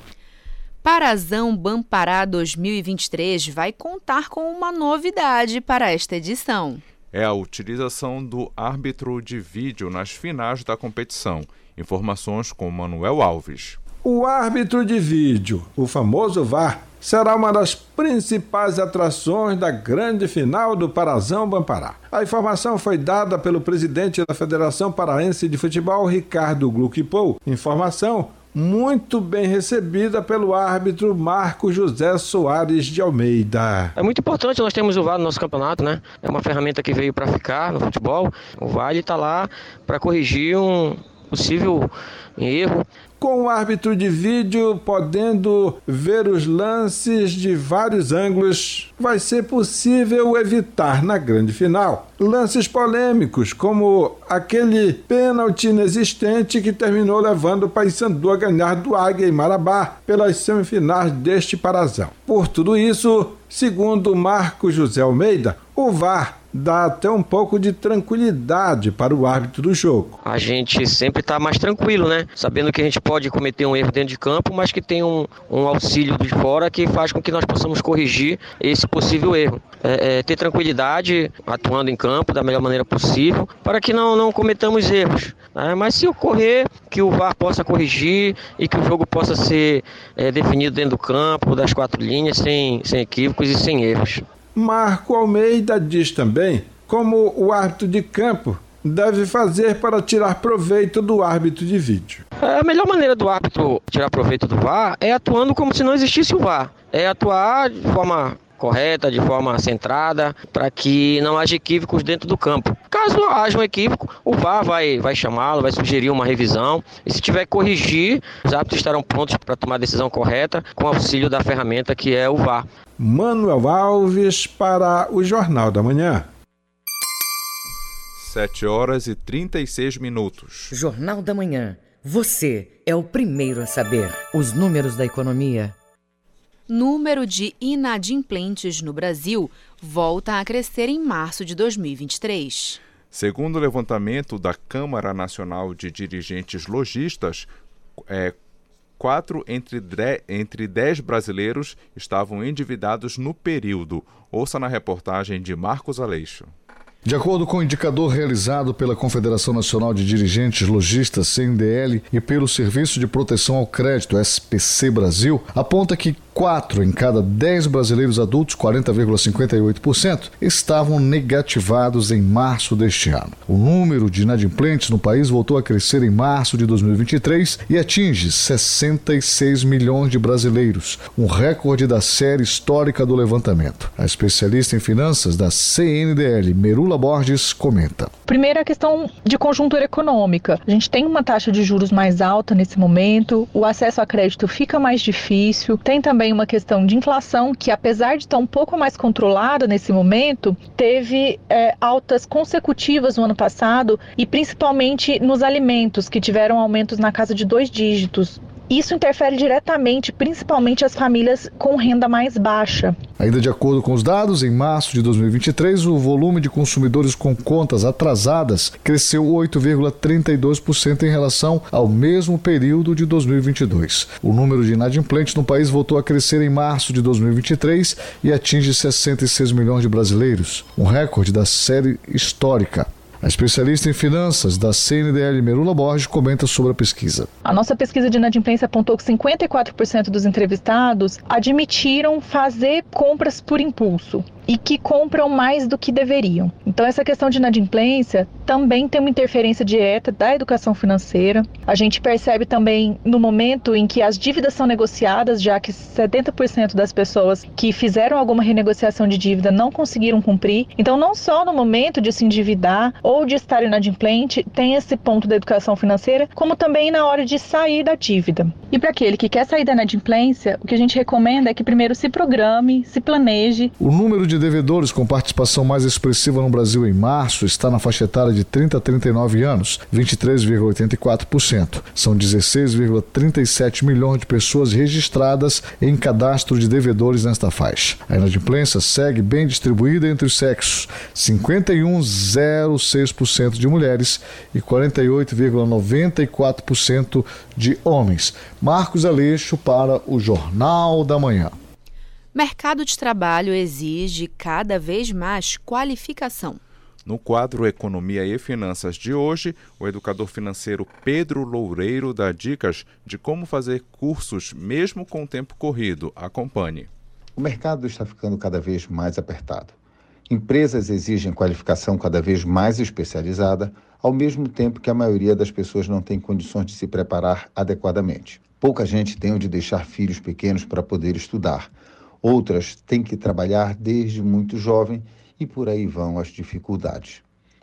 [SPEAKER 2] Parazão Bampará 2023 vai contar com uma novidade para esta edição.
[SPEAKER 3] É a utilização do árbitro de vídeo nas finais da competição. Informações com Manuel Alves.
[SPEAKER 32] O árbitro de vídeo, o famoso VAR, será uma das principais atrações da grande final do Parazão Bampará. A informação foi dada pelo presidente da Federação Paraense de Futebol, Ricardo Gluckpou. Informação muito bem recebida pelo árbitro Marco José Soares de Almeida.
[SPEAKER 33] É muito importante nós temos o VAR no nosso campeonato, né? É uma ferramenta que veio para ficar no futebol. O VAR está lá para corrigir um possível erro
[SPEAKER 32] com o árbitro de vídeo podendo ver os lances de vários ângulos, vai ser possível evitar na grande final lances polêmicos, como aquele pênalti inexistente que terminou levando o Paysandu a ganhar do Águia em Marabá pelas semifinais deste Parazão. Por tudo isso, segundo Marco José Almeida, o VAR dá até um pouco de tranquilidade para o árbitro do jogo.
[SPEAKER 33] A gente sempre está mais tranquilo, né? Sabendo que a gente pode cometer um erro dentro de campo, mas que tem um, um auxílio de fora que faz com que nós possamos corrigir esse possível erro. É, é, ter tranquilidade atuando em campo da melhor maneira possível para que não, não cometamos erros. Né? Mas se ocorrer, que o VAR possa corrigir e que o jogo possa ser é, definido dentro do campo, das quatro linhas, sem, sem equívocos e sem erros.
[SPEAKER 32] Marco Almeida diz também como o árbitro de campo deve fazer para tirar proveito do árbitro de vídeo.
[SPEAKER 33] A melhor maneira do árbitro tirar proveito do VAR é atuando como se não existisse o VAR. É atuar de forma correta, de forma centrada, para que não haja equívocos dentro do campo. Caso haja um equívoco, o VAR vai, vai chamá-lo, vai sugerir uma revisão e se tiver que corrigir, os árbitros estarão prontos para tomar a decisão correta com auxílio da ferramenta que é o VAR.
[SPEAKER 32] Manuel Alves para o Jornal da Manhã.
[SPEAKER 3] 7 horas e 36 minutos.
[SPEAKER 1] Jornal da Manhã. Você é o primeiro a saber os números da economia.
[SPEAKER 2] Número de inadimplentes no Brasil volta a crescer em março de 2023.
[SPEAKER 3] Segundo o levantamento da Câmara Nacional de Dirigentes Logistas, é, quatro entre, entre dez brasileiros estavam endividados no período. Ouça na reportagem de Marcos Aleixo.
[SPEAKER 34] De acordo com o indicador realizado pela Confederação Nacional de Dirigentes Logistas, CNDL, e pelo Serviço de Proteção ao Crédito, SPC Brasil, aponta que 4 em cada 10 brasileiros adultos, 40,58%, estavam negativados em março deste ano. O número de inadimplentes no país voltou a crescer em março de 2023 e atinge 66 milhões de brasileiros, um recorde da série histórica do levantamento. A especialista em finanças da CNDL, Merula Borges, comenta.
[SPEAKER 35] Primeiro, a questão de conjuntura econômica. A gente tem uma taxa de juros mais alta nesse momento, o acesso a crédito fica mais difícil, tem também também uma questão de inflação que, apesar de estar um pouco mais controlada nesse momento, teve é, altas consecutivas no ano passado e principalmente nos alimentos, que tiveram aumentos na casa de dois dígitos. Isso interfere diretamente, principalmente as famílias com renda mais baixa.
[SPEAKER 34] Ainda de acordo com os dados, em março de 2023, o volume de consumidores com contas atrasadas cresceu 8,32% em relação ao mesmo período de 2022. O número de inadimplentes no país voltou a crescer em março de 2023 e atinge 66 milhões de brasileiros, um recorde da série histórica. A especialista em finanças da CNDL Merula Borges comenta sobre a pesquisa.
[SPEAKER 35] A nossa pesquisa de inadimplência apontou que 54% dos entrevistados admitiram fazer compras por impulso e que compram mais do que deveriam. Então, essa questão de inadimplência também tem uma interferência direta da educação financeira. A gente percebe também no momento em que as dívidas são negociadas, já que 70% das pessoas que fizeram alguma renegociação de dívida não conseguiram cumprir. Então, não só no momento de se endividar ou de estar inadimplente tem esse ponto da educação financeira, como também na hora de sair da dívida. E para aquele que quer sair da inadimplência, o que a gente recomenda é que primeiro se programe, se planeje.
[SPEAKER 34] O número de devedores com participação mais expressiva no Brasil em março está na faixa etária de 30 a 39 anos, 23,84%. São 16,37 milhões de pessoas registradas em cadastro de devedores nesta faixa. A inadimplência segue bem distribuída entre os sexos, 51,06% 46% de mulheres e 48,94% de homens. Marcos Aleixo para o Jornal da Manhã.
[SPEAKER 2] Mercado de trabalho exige cada vez mais qualificação.
[SPEAKER 3] No quadro Economia e Finanças de hoje, o educador financeiro Pedro Loureiro dá dicas de como fazer cursos mesmo com o tempo corrido. Acompanhe.
[SPEAKER 36] O mercado está ficando cada vez mais apertado. Empresas exigem qualificação cada vez mais especializada, ao mesmo tempo que a maioria das pessoas não tem condições de se preparar adequadamente. Pouca gente tem onde deixar filhos pequenos para poder estudar. Outras têm que trabalhar desde muito jovem e por aí vão as dificuldades.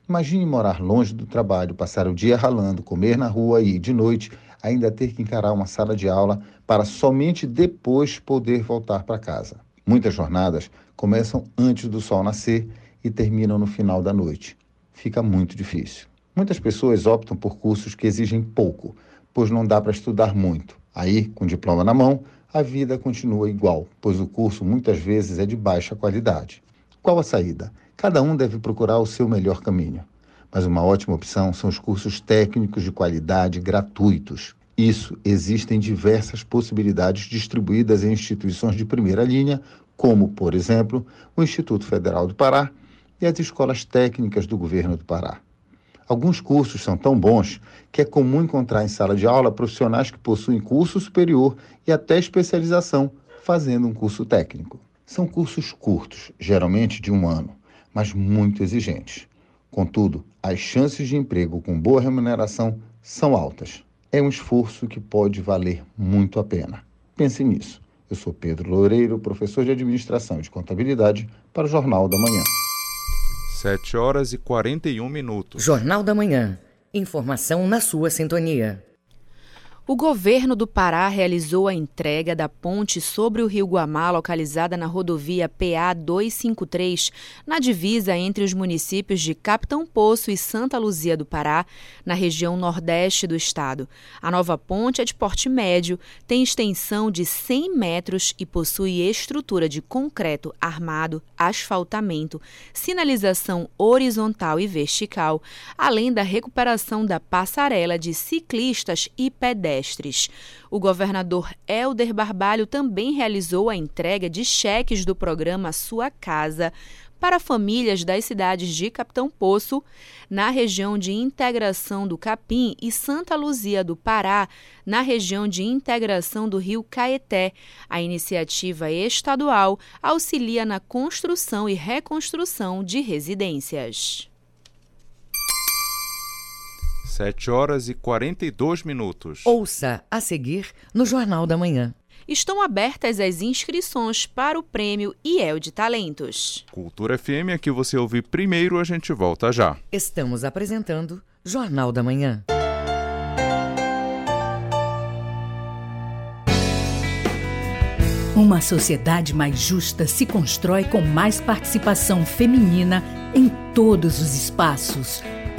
[SPEAKER 36] Imagine morar longe do trabalho, passar o dia ralando, comer na rua e, de noite, ainda ter que encarar uma sala de aula para somente depois poder voltar para casa. Muitas jornadas começam antes do sol nascer e terminam no final da noite. Fica muito difícil. Muitas pessoas optam por cursos que exigem pouco, pois não dá para estudar muito. Aí, com diploma na mão, a vida continua igual, pois o curso muitas vezes é de baixa qualidade. Qual a saída? Cada um deve procurar o seu melhor caminho. Mas uma ótima opção são os cursos técnicos de qualidade gratuitos. Isso existem diversas possibilidades distribuídas em instituições de primeira linha, como, por exemplo, o Instituto Federal do Pará e as escolas técnicas do governo do Pará. Alguns cursos são tão bons que é comum encontrar em sala de aula profissionais que possuem curso superior e até especialização fazendo um curso técnico. São cursos curtos, geralmente de um ano, mas muito exigentes. Contudo, as chances de emprego com boa remuneração são altas. É um esforço que pode valer muito a pena. Pense nisso. Eu sou Pedro Loureiro, professor de Administração e de Contabilidade, para o Jornal da Manhã.
[SPEAKER 3] 7 horas e 41 minutos.
[SPEAKER 1] Jornal da Manhã. Informação na sua sintonia.
[SPEAKER 2] O governo do Pará realizou a entrega da ponte sobre o Rio Guamá, localizada na rodovia PA 253, na divisa entre os municípios de Capitão Poço e Santa Luzia do Pará, na região nordeste do estado. A nova ponte é de porte médio, tem extensão de 100 metros e possui estrutura de concreto armado, asfaltamento, sinalização horizontal e vertical, além da recuperação da passarela de ciclistas e pedestres pedestres. O governador Helder Barbalho também realizou a entrega de cheques do programa Sua Casa para famílias das cidades de Capitão Poço, na região de integração do Capim, e Santa Luzia do Pará, na região de integração do Rio Caeté. A iniciativa estadual auxilia na construção e reconstrução de residências.
[SPEAKER 3] 7 horas e 42 minutos.
[SPEAKER 1] Ouça a seguir no Jornal da Manhã.
[SPEAKER 2] Estão abertas as inscrições para o prêmio IEL de Talentos.
[SPEAKER 3] Cultura FM, aqui você ouve primeiro, a gente volta já.
[SPEAKER 1] Estamos apresentando Jornal da Manhã.
[SPEAKER 16] Uma sociedade mais justa se constrói com mais participação feminina em todos os espaços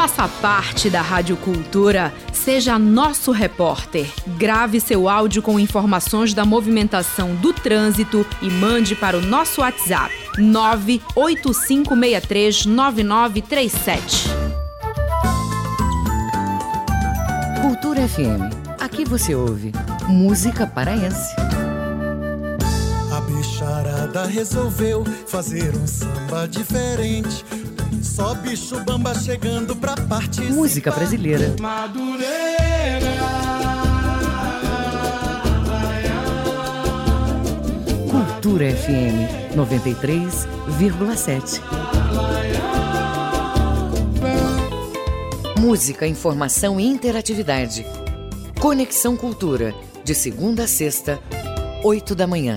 [SPEAKER 2] Faça parte da Rádio Cultura. Seja nosso repórter. Grave seu áudio com informações da movimentação do trânsito e mande para o nosso WhatsApp 985639937.
[SPEAKER 1] Cultura FM. Aqui você ouve música paraense.
[SPEAKER 37] A bicharada resolveu fazer um samba diferente só bicho bamba chegando pra participar.
[SPEAKER 1] Música brasileira.
[SPEAKER 37] Madureira.
[SPEAKER 1] Cultura FM 93,7. Música, informação e interatividade. Conexão Cultura, de segunda a sexta, 8 da manhã.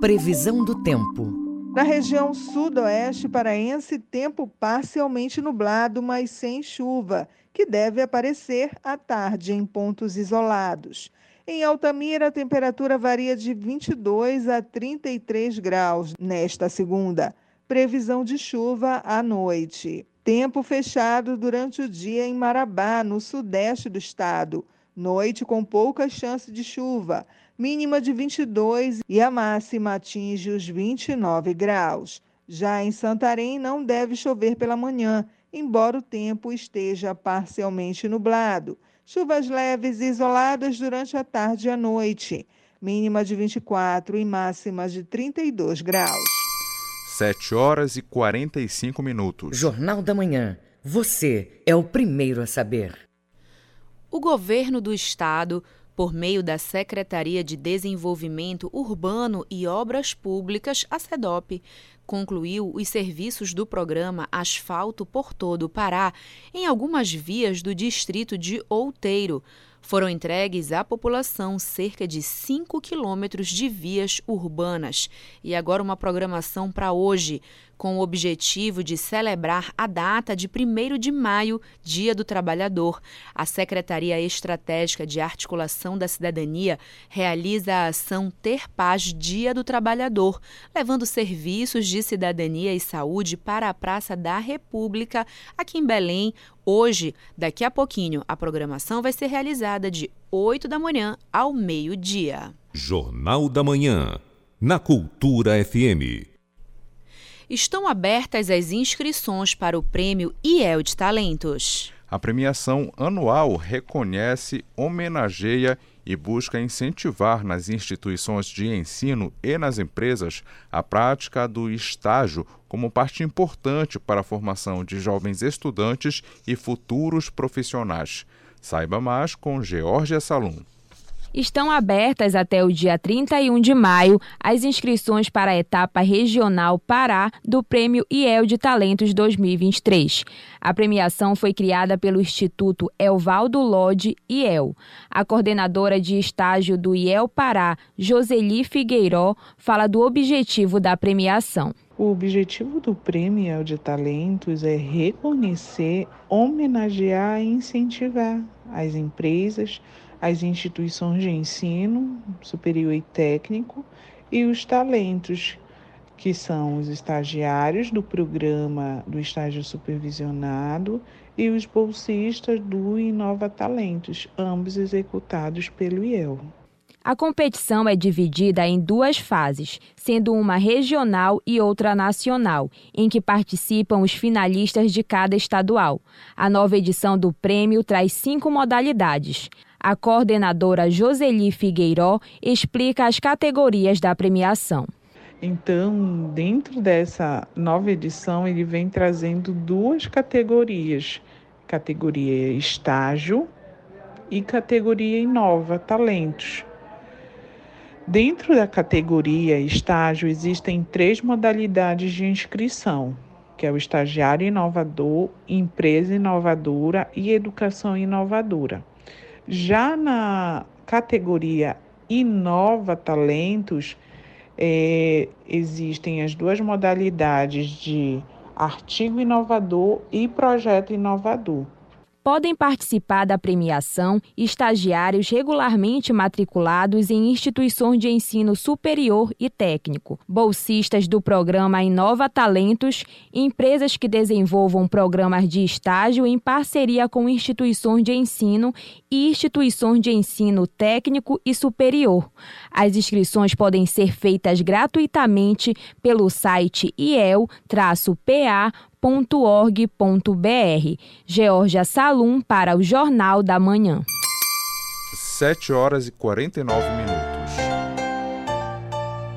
[SPEAKER 1] Previsão do tempo.
[SPEAKER 8] Na região sudoeste paraense, tempo parcialmente nublado, mas sem chuva, que deve aparecer à tarde em pontos isolados. Em Altamira, a temperatura varia de 22 a 33 graus nesta segunda. Previsão de chuva à noite. Tempo fechado durante o dia em Marabá, no sudeste do estado. Noite com pouca chance de chuva mínima de 22 e a máxima atinge os 29 graus. Já em Santarém não deve chover pela manhã, embora o tempo esteja parcialmente nublado. Chuvas leves e isoladas durante a tarde e a noite, mínima de 24 e máxima de 32 graus.
[SPEAKER 3] 7 horas e 45 minutos.
[SPEAKER 1] Jornal da Manhã. Você é o primeiro a saber.
[SPEAKER 2] O governo do estado por meio da Secretaria de Desenvolvimento Urbano e Obras Públicas, a SEDOP, concluiu os serviços do programa Asfalto por Todo o Pará em algumas vias do distrito de Outeiro. Foram entregues à população cerca de 5 quilômetros de vias urbanas. E agora uma programação para hoje com o objetivo de celebrar a data de 1 de maio, Dia do Trabalhador. A Secretaria Estratégica de Articulação da Cidadania realiza a ação Ter Paz Dia do Trabalhador, levando serviços de cidadania e saúde para a Praça da República, aqui em Belém. Hoje, daqui a pouquinho, a programação vai ser realizada de 8 da manhã ao meio-dia.
[SPEAKER 20] Jornal da Manhã, na Cultura FM
[SPEAKER 2] estão abertas as inscrições para o Prêmio IEL de Talentos.
[SPEAKER 3] A premiação anual reconhece, homenageia e busca incentivar nas instituições de ensino e nas empresas a prática do estágio como parte importante para a formação de jovens estudantes e futuros profissionais. Saiba mais com Georgia Salum.
[SPEAKER 27] Estão abertas até o dia 31 de maio as inscrições para a etapa regional Pará do Prêmio IEL de Talentos 2023. A premiação foi criada pelo Instituto Elvaldo Lodi IEL. A coordenadora de estágio do IEL Pará, Joseli Figueiró, fala do objetivo da premiação.
[SPEAKER 38] O objetivo do Prêmio IEL de Talentos é reconhecer, homenagear e incentivar as empresas, as instituições de ensino superior e técnico e os talentos, que são os estagiários do programa do estágio supervisionado e os bolsistas do Inova Talentos, ambos executados pelo IEL.
[SPEAKER 27] A competição é dividida em duas fases, sendo uma regional e outra nacional, em que participam os finalistas de cada estadual. A nova edição do prêmio traz cinco modalidades. A coordenadora Joseli Figueiró explica as categorias da premiação.
[SPEAKER 38] Então, dentro dessa nova edição, ele vem trazendo duas categorias: categoria estágio e categoria inova, talentos. Dentro da categoria estágio, existem três modalidades de inscrição, que é o estagiário inovador, empresa inovadora e educação inovadora. Já na categoria Inova Talentos, é, existem as duas modalidades de artigo inovador e projeto inovador.
[SPEAKER 27] Podem participar da premiação estagiários regularmente matriculados em instituições de ensino superior e técnico, bolsistas do programa Inova Talentos, empresas que desenvolvam programas de estágio em parceria com instituições de ensino e instituições de ensino técnico e superior. As inscrições podem ser feitas gratuitamente pelo site iel-pa www.org.br. Georgia Salum para o Jornal da Manhã.
[SPEAKER 3] 7 horas e 49 minutos.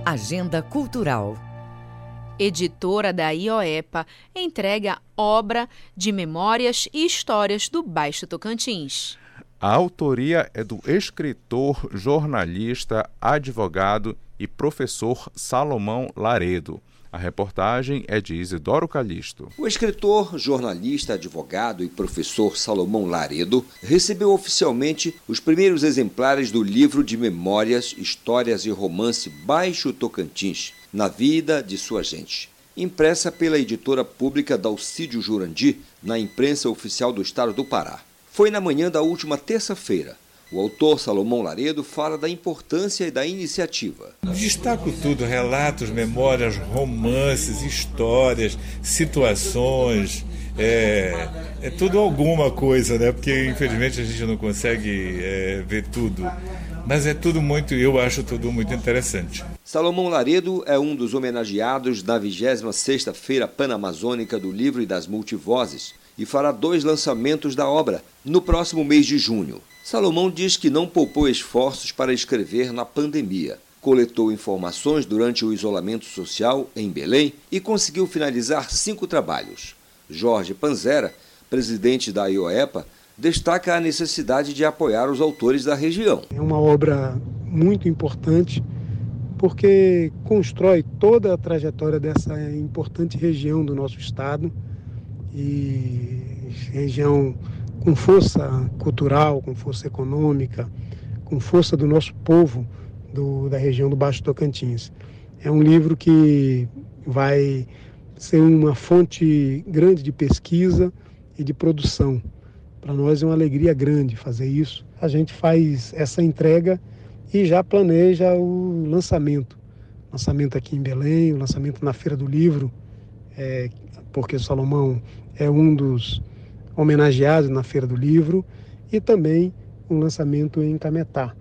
[SPEAKER 1] Agenda Cultural.
[SPEAKER 2] editora da IOEPA, entrega obra de memórias e histórias do Baixo Tocantins.
[SPEAKER 3] A autoria é do escritor, jornalista, advogado e professor Salomão Laredo. A reportagem é de Isidoro Calixto.
[SPEAKER 10] O escritor, jornalista, advogado e professor Salomão Laredo recebeu oficialmente os primeiros exemplares do livro de memórias, histórias e romance Baixo Tocantins, na vida de sua gente. Impressa pela editora pública Dalcídio Jurandi, na imprensa oficial do estado do Pará. Foi na manhã da última terça-feira. O autor Salomão Laredo fala da importância e da iniciativa.
[SPEAKER 39] Destaco tudo: relatos, memórias, romances, histórias, situações. É, é tudo alguma coisa, né? Porque infelizmente a gente não consegue é, ver tudo. Mas é tudo muito, eu acho tudo muito interessante.
[SPEAKER 10] Salomão Laredo é um dos homenageados da 26ª Feira Panamazônica do Livro e das Multivozes e fará dois lançamentos da obra no próximo mês de junho. Salomão diz que não poupou esforços para escrever na pandemia. Coletou informações durante o isolamento social em Belém e conseguiu finalizar cinco trabalhos. Jorge Panzera, presidente da IOEPA, destaca a necessidade de apoiar os autores da região.
[SPEAKER 40] É uma obra muito importante porque constrói toda a trajetória dessa importante região do nosso estado e região com força cultural, com força econômica, com força do nosso povo do, da região do Baixo Tocantins. É um livro que vai ser uma fonte grande de pesquisa e de produção. Para nós é uma alegria grande fazer isso. A gente faz essa entrega e já planeja o lançamento. Lançamento aqui em Belém, o lançamento na Feira do Livro, é, porque Salomão é um dos homenageados na Feira do Livro, e também um lançamento em Cametá.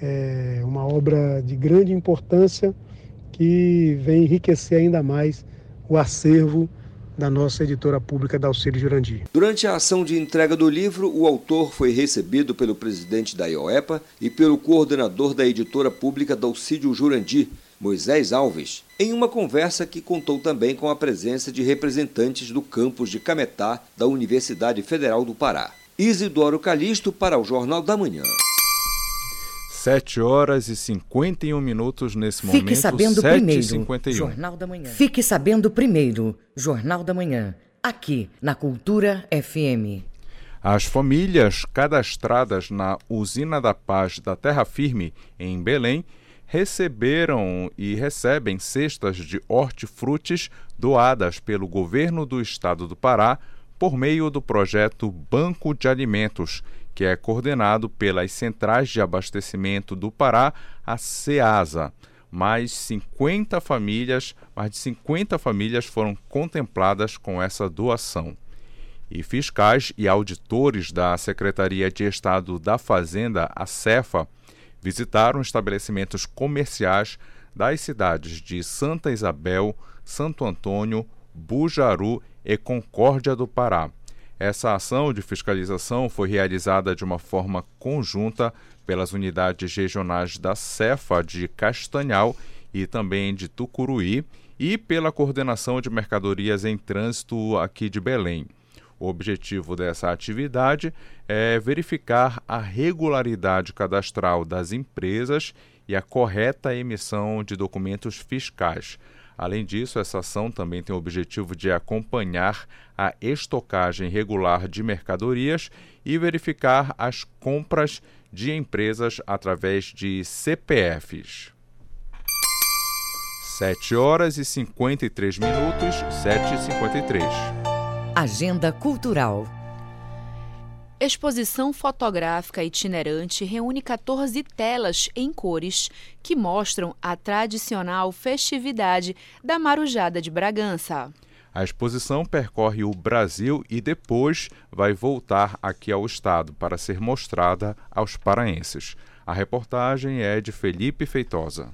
[SPEAKER 40] É uma obra de grande importância que vem enriquecer ainda mais o acervo da nossa editora pública da Auxílio Jurandir.
[SPEAKER 10] Durante a ação de entrega do livro, o autor foi recebido pelo presidente da IOEPA e pelo coordenador da editora pública da Auxílio Jurandir, Moisés Alves, em uma conversa que contou também com a presença de representantes do campus de Cametá da Universidade Federal do Pará. Isidoro Calixto para o Jornal da Manhã.
[SPEAKER 3] 7 horas e 51 minutos nesse momento.
[SPEAKER 1] Fique sabendo 7 primeiro. Jornal da Manhã. Fique sabendo primeiro. Jornal da Manhã. Aqui na Cultura FM.
[SPEAKER 3] As famílias cadastradas na Usina da Paz da Terra Firme, em Belém, receberam e recebem cestas de hortifrutis doadas pelo governo do estado do Pará por meio do projeto Banco de Alimentos, que é coordenado pelas Centrais de Abastecimento do Pará, a CEASA. Mais 50 famílias, mais de 50 famílias foram contempladas com essa doação. E fiscais e auditores da Secretaria de Estado da Fazenda, a CEFA, visitaram estabelecimentos comerciais das cidades de Santa Isabel, Santo Antônio, Bujaru e Concórdia do Pará. Essa ação de fiscalização foi realizada de uma forma conjunta pelas unidades regionais da Cefa de Castanhal e também de Tucuruí e pela coordenação de mercadorias em trânsito aqui de Belém. O objetivo dessa atividade é verificar a regularidade cadastral das empresas e a correta emissão de documentos fiscais. Além disso, essa ação também tem o objetivo de acompanhar a estocagem regular de mercadorias e verificar as compras de empresas através de CPFs. 7 horas e 53 minutos, 7 e 53.
[SPEAKER 1] Agenda Cultural.
[SPEAKER 2] Exposição fotográfica itinerante reúne 14 telas em cores que mostram a tradicional festividade da Marujada de Bragança.
[SPEAKER 3] A exposição percorre o Brasil e depois vai voltar aqui ao estado para ser mostrada aos paraenses. A reportagem é de Felipe Feitosa.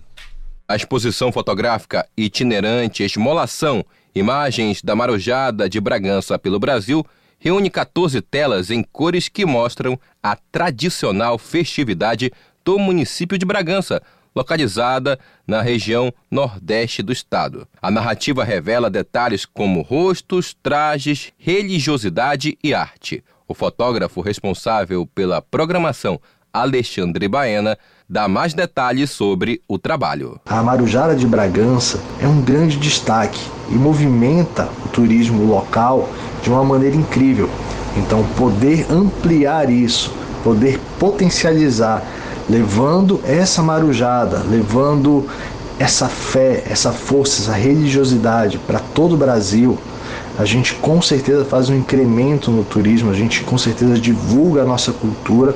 [SPEAKER 41] A exposição fotográfica itinerante Esmolação Imagens da Marujada de Bragança pelo Brasil reúne 14 telas em cores que mostram a tradicional festividade do município de Bragança,
[SPEAKER 13] localizada na região nordeste do estado. A narrativa revela detalhes como rostos, trajes, religiosidade e arte. O fotógrafo responsável pela programação, Alexandre Baena, dá mais detalhes sobre o trabalho.
[SPEAKER 42] A Marujara de Bragança é um grande destaque e movimenta o turismo local de uma maneira incrível. Então, poder ampliar isso, poder potencializar, levando essa marujada, levando essa fé, essa força, essa religiosidade para todo o Brasil, a gente com certeza faz um incremento no turismo, a gente com certeza divulga a nossa cultura,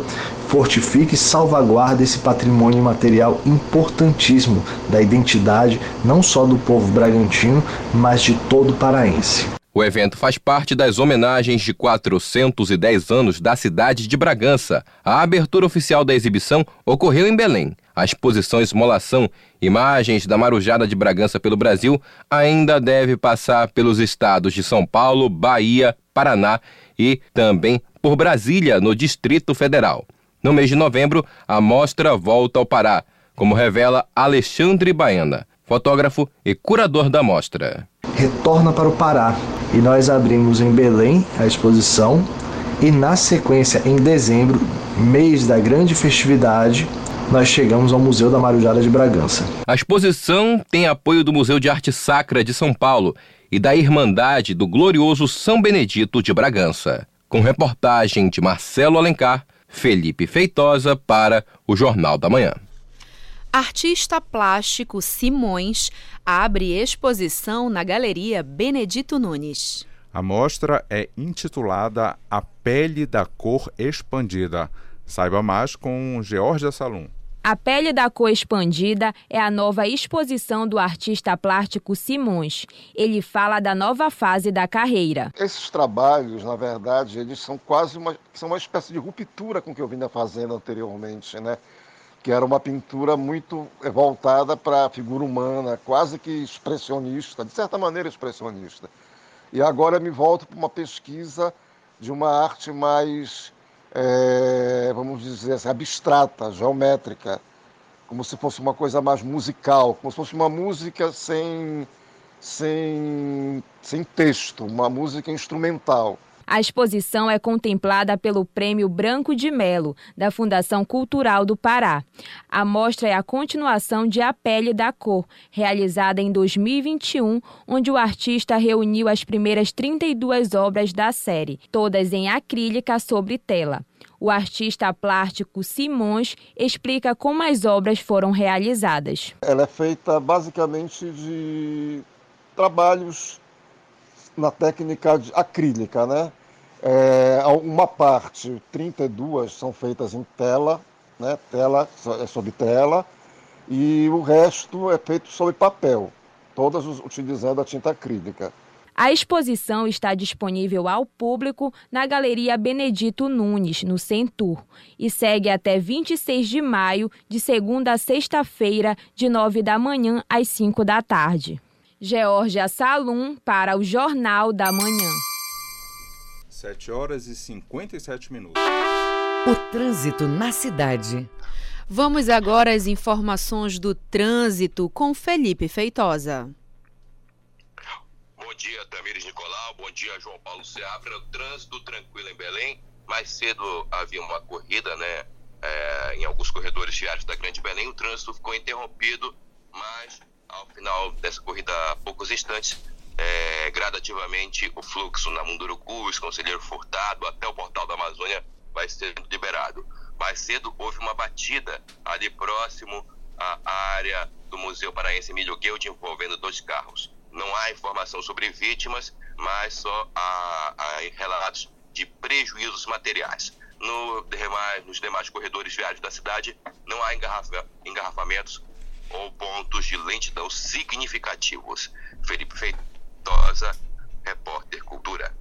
[SPEAKER 42] fortifica e salvaguarda esse patrimônio material importantíssimo da identidade não só do povo bragantino, mas de todo paraense.
[SPEAKER 13] O evento faz parte das homenagens de 410 anos da cidade de Bragança. A abertura oficial da exibição ocorreu em Belém. A exposição Esmolação, imagens da marujada de Bragança pelo Brasil, ainda deve passar pelos estados de São Paulo, Bahia, Paraná e também por Brasília, no Distrito Federal. No mês de novembro, a mostra volta ao Pará, como revela Alexandre Baena, fotógrafo e curador da mostra.
[SPEAKER 42] Retorna para o Pará e nós abrimos em Belém a exposição e na sequência em dezembro, mês da grande festividade, nós chegamos ao Museu da Marujada de Bragança.
[SPEAKER 13] A exposição tem apoio do Museu de Arte Sacra de São Paulo e da Irmandade do Glorioso São Benedito de Bragança. Com reportagem de Marcelo Alencar, Felipe Feitosa para o Jornal da Manhã.
[SPEAKER 43] Artista plástico Simões abre exposição na Galeria Benedito Nunes.
[SPEAKER 3] A mostra é intitulada A Pele da Cor Expandida. Saiba mais com Georgia Salum.
[SPEAKER 2] A Pele da Cor Expandida é a nova exposição do artista plástico Simões. Ele fala da nova fase da carreira.
[SPEAKER 44] Esses trabalhos, na verdade, eles são quase uma, são uma espécie de ruptura com o que eu vinha fazendo anteriormente, né? que era uma pintura muito voltada para a figura humana, quase que expressionista, de certa maneira expressionista. E agora me volto para uma pesquisa de uma arte mais é, vamos dizer assim, abstrata, geométrica, como se fosse uma coisa mais musical, como se fosse uma música sem, sem, sem texto, uma música instrumental.
[SPEAKER 2] A exposição é contemplada pelo Prêmio Branco de Melo, da Fundação Cultural do Pará. A mostra é a continuação de A Pele da Cor, realizada em 2021, onde o artista reuniu as primeiras 32 obras da série, todas em acrílica sobre tela. O artista plástico Simões explica como as obras foram realizadas.
[SPEAKER 44] Ela é feita basicamente de trabalhos na técnica acrílica, né? É, uma parte, 32, são feitas em tela, né? Tela é sobre tela, e o resto é feito sobre papel, todas utilizando a tinta acrílica.
[SPEAKER 2] A exposição está disponível ao público na Galeria Benedito Nunes, no Centur, e segue até 26 de maio, de segunda a sexta-feira, de 9 da manhã às 5 da tarde. Georgia Salum para o Jornal da Manhã.
[SPEAKER 3] 7 horas e 57 minutos.
[SPEAKER 1] O trânsito na cidade.
[SPEAKER 43] Vamos agora às informações do trânsito com Felipe Feitosa.
[SPEAKER 13] Bom dia, Tamires Nicolau. Bom dia, João Paulo Seabra. Trânsito tranquilo em Belém. Mais cedo havia uma corrida, né? É, em alguns corredores viários da Grande Belém. O trânsito ficou interrompido, mas ao final dessa corrida, há poucos instantes, é, gradativamente o fluxo na Mundurucus, Conselheiro Furtado, até o Portal da Amazônia vai ser liberado. Mais cedo houve uma batida ali próximo à área do Museu Paraense Emílio Guild envolvendo dois carros. Não há informação sobre vítimas, mas só há, há relatos de prejuízos materiais. No demais, nos demais corredores viários da cidade, não há engarrafa, engarrafamentos ou pontos de lentidão significativos. Felipe Feitosa, repórter Cultura.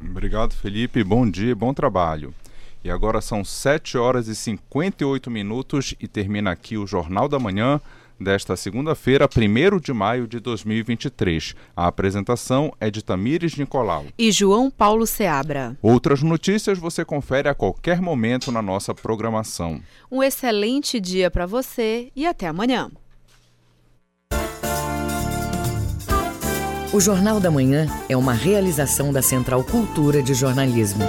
[SPEAKER 3] Obrigado, Felipe. Bom dia, bom trabalho. E agora são 7 horas e 58 minutos e termina aqui o Jornal da Manhã, desta segunda-feira, 1 de maio de 2023. A apresentação é de Tamires Nicolau
[SPEAKER 2] e João Paulo Seabra.
[SPEAKER 3] Outras notícias você confere a qualquer momento na nossa programação.
[SPEAKER 2] Um excelente dia para você e até amanhã.
[SPEAKER 1] O Jornal da Manhã é uma realização da Central Cultura de Jornalismo.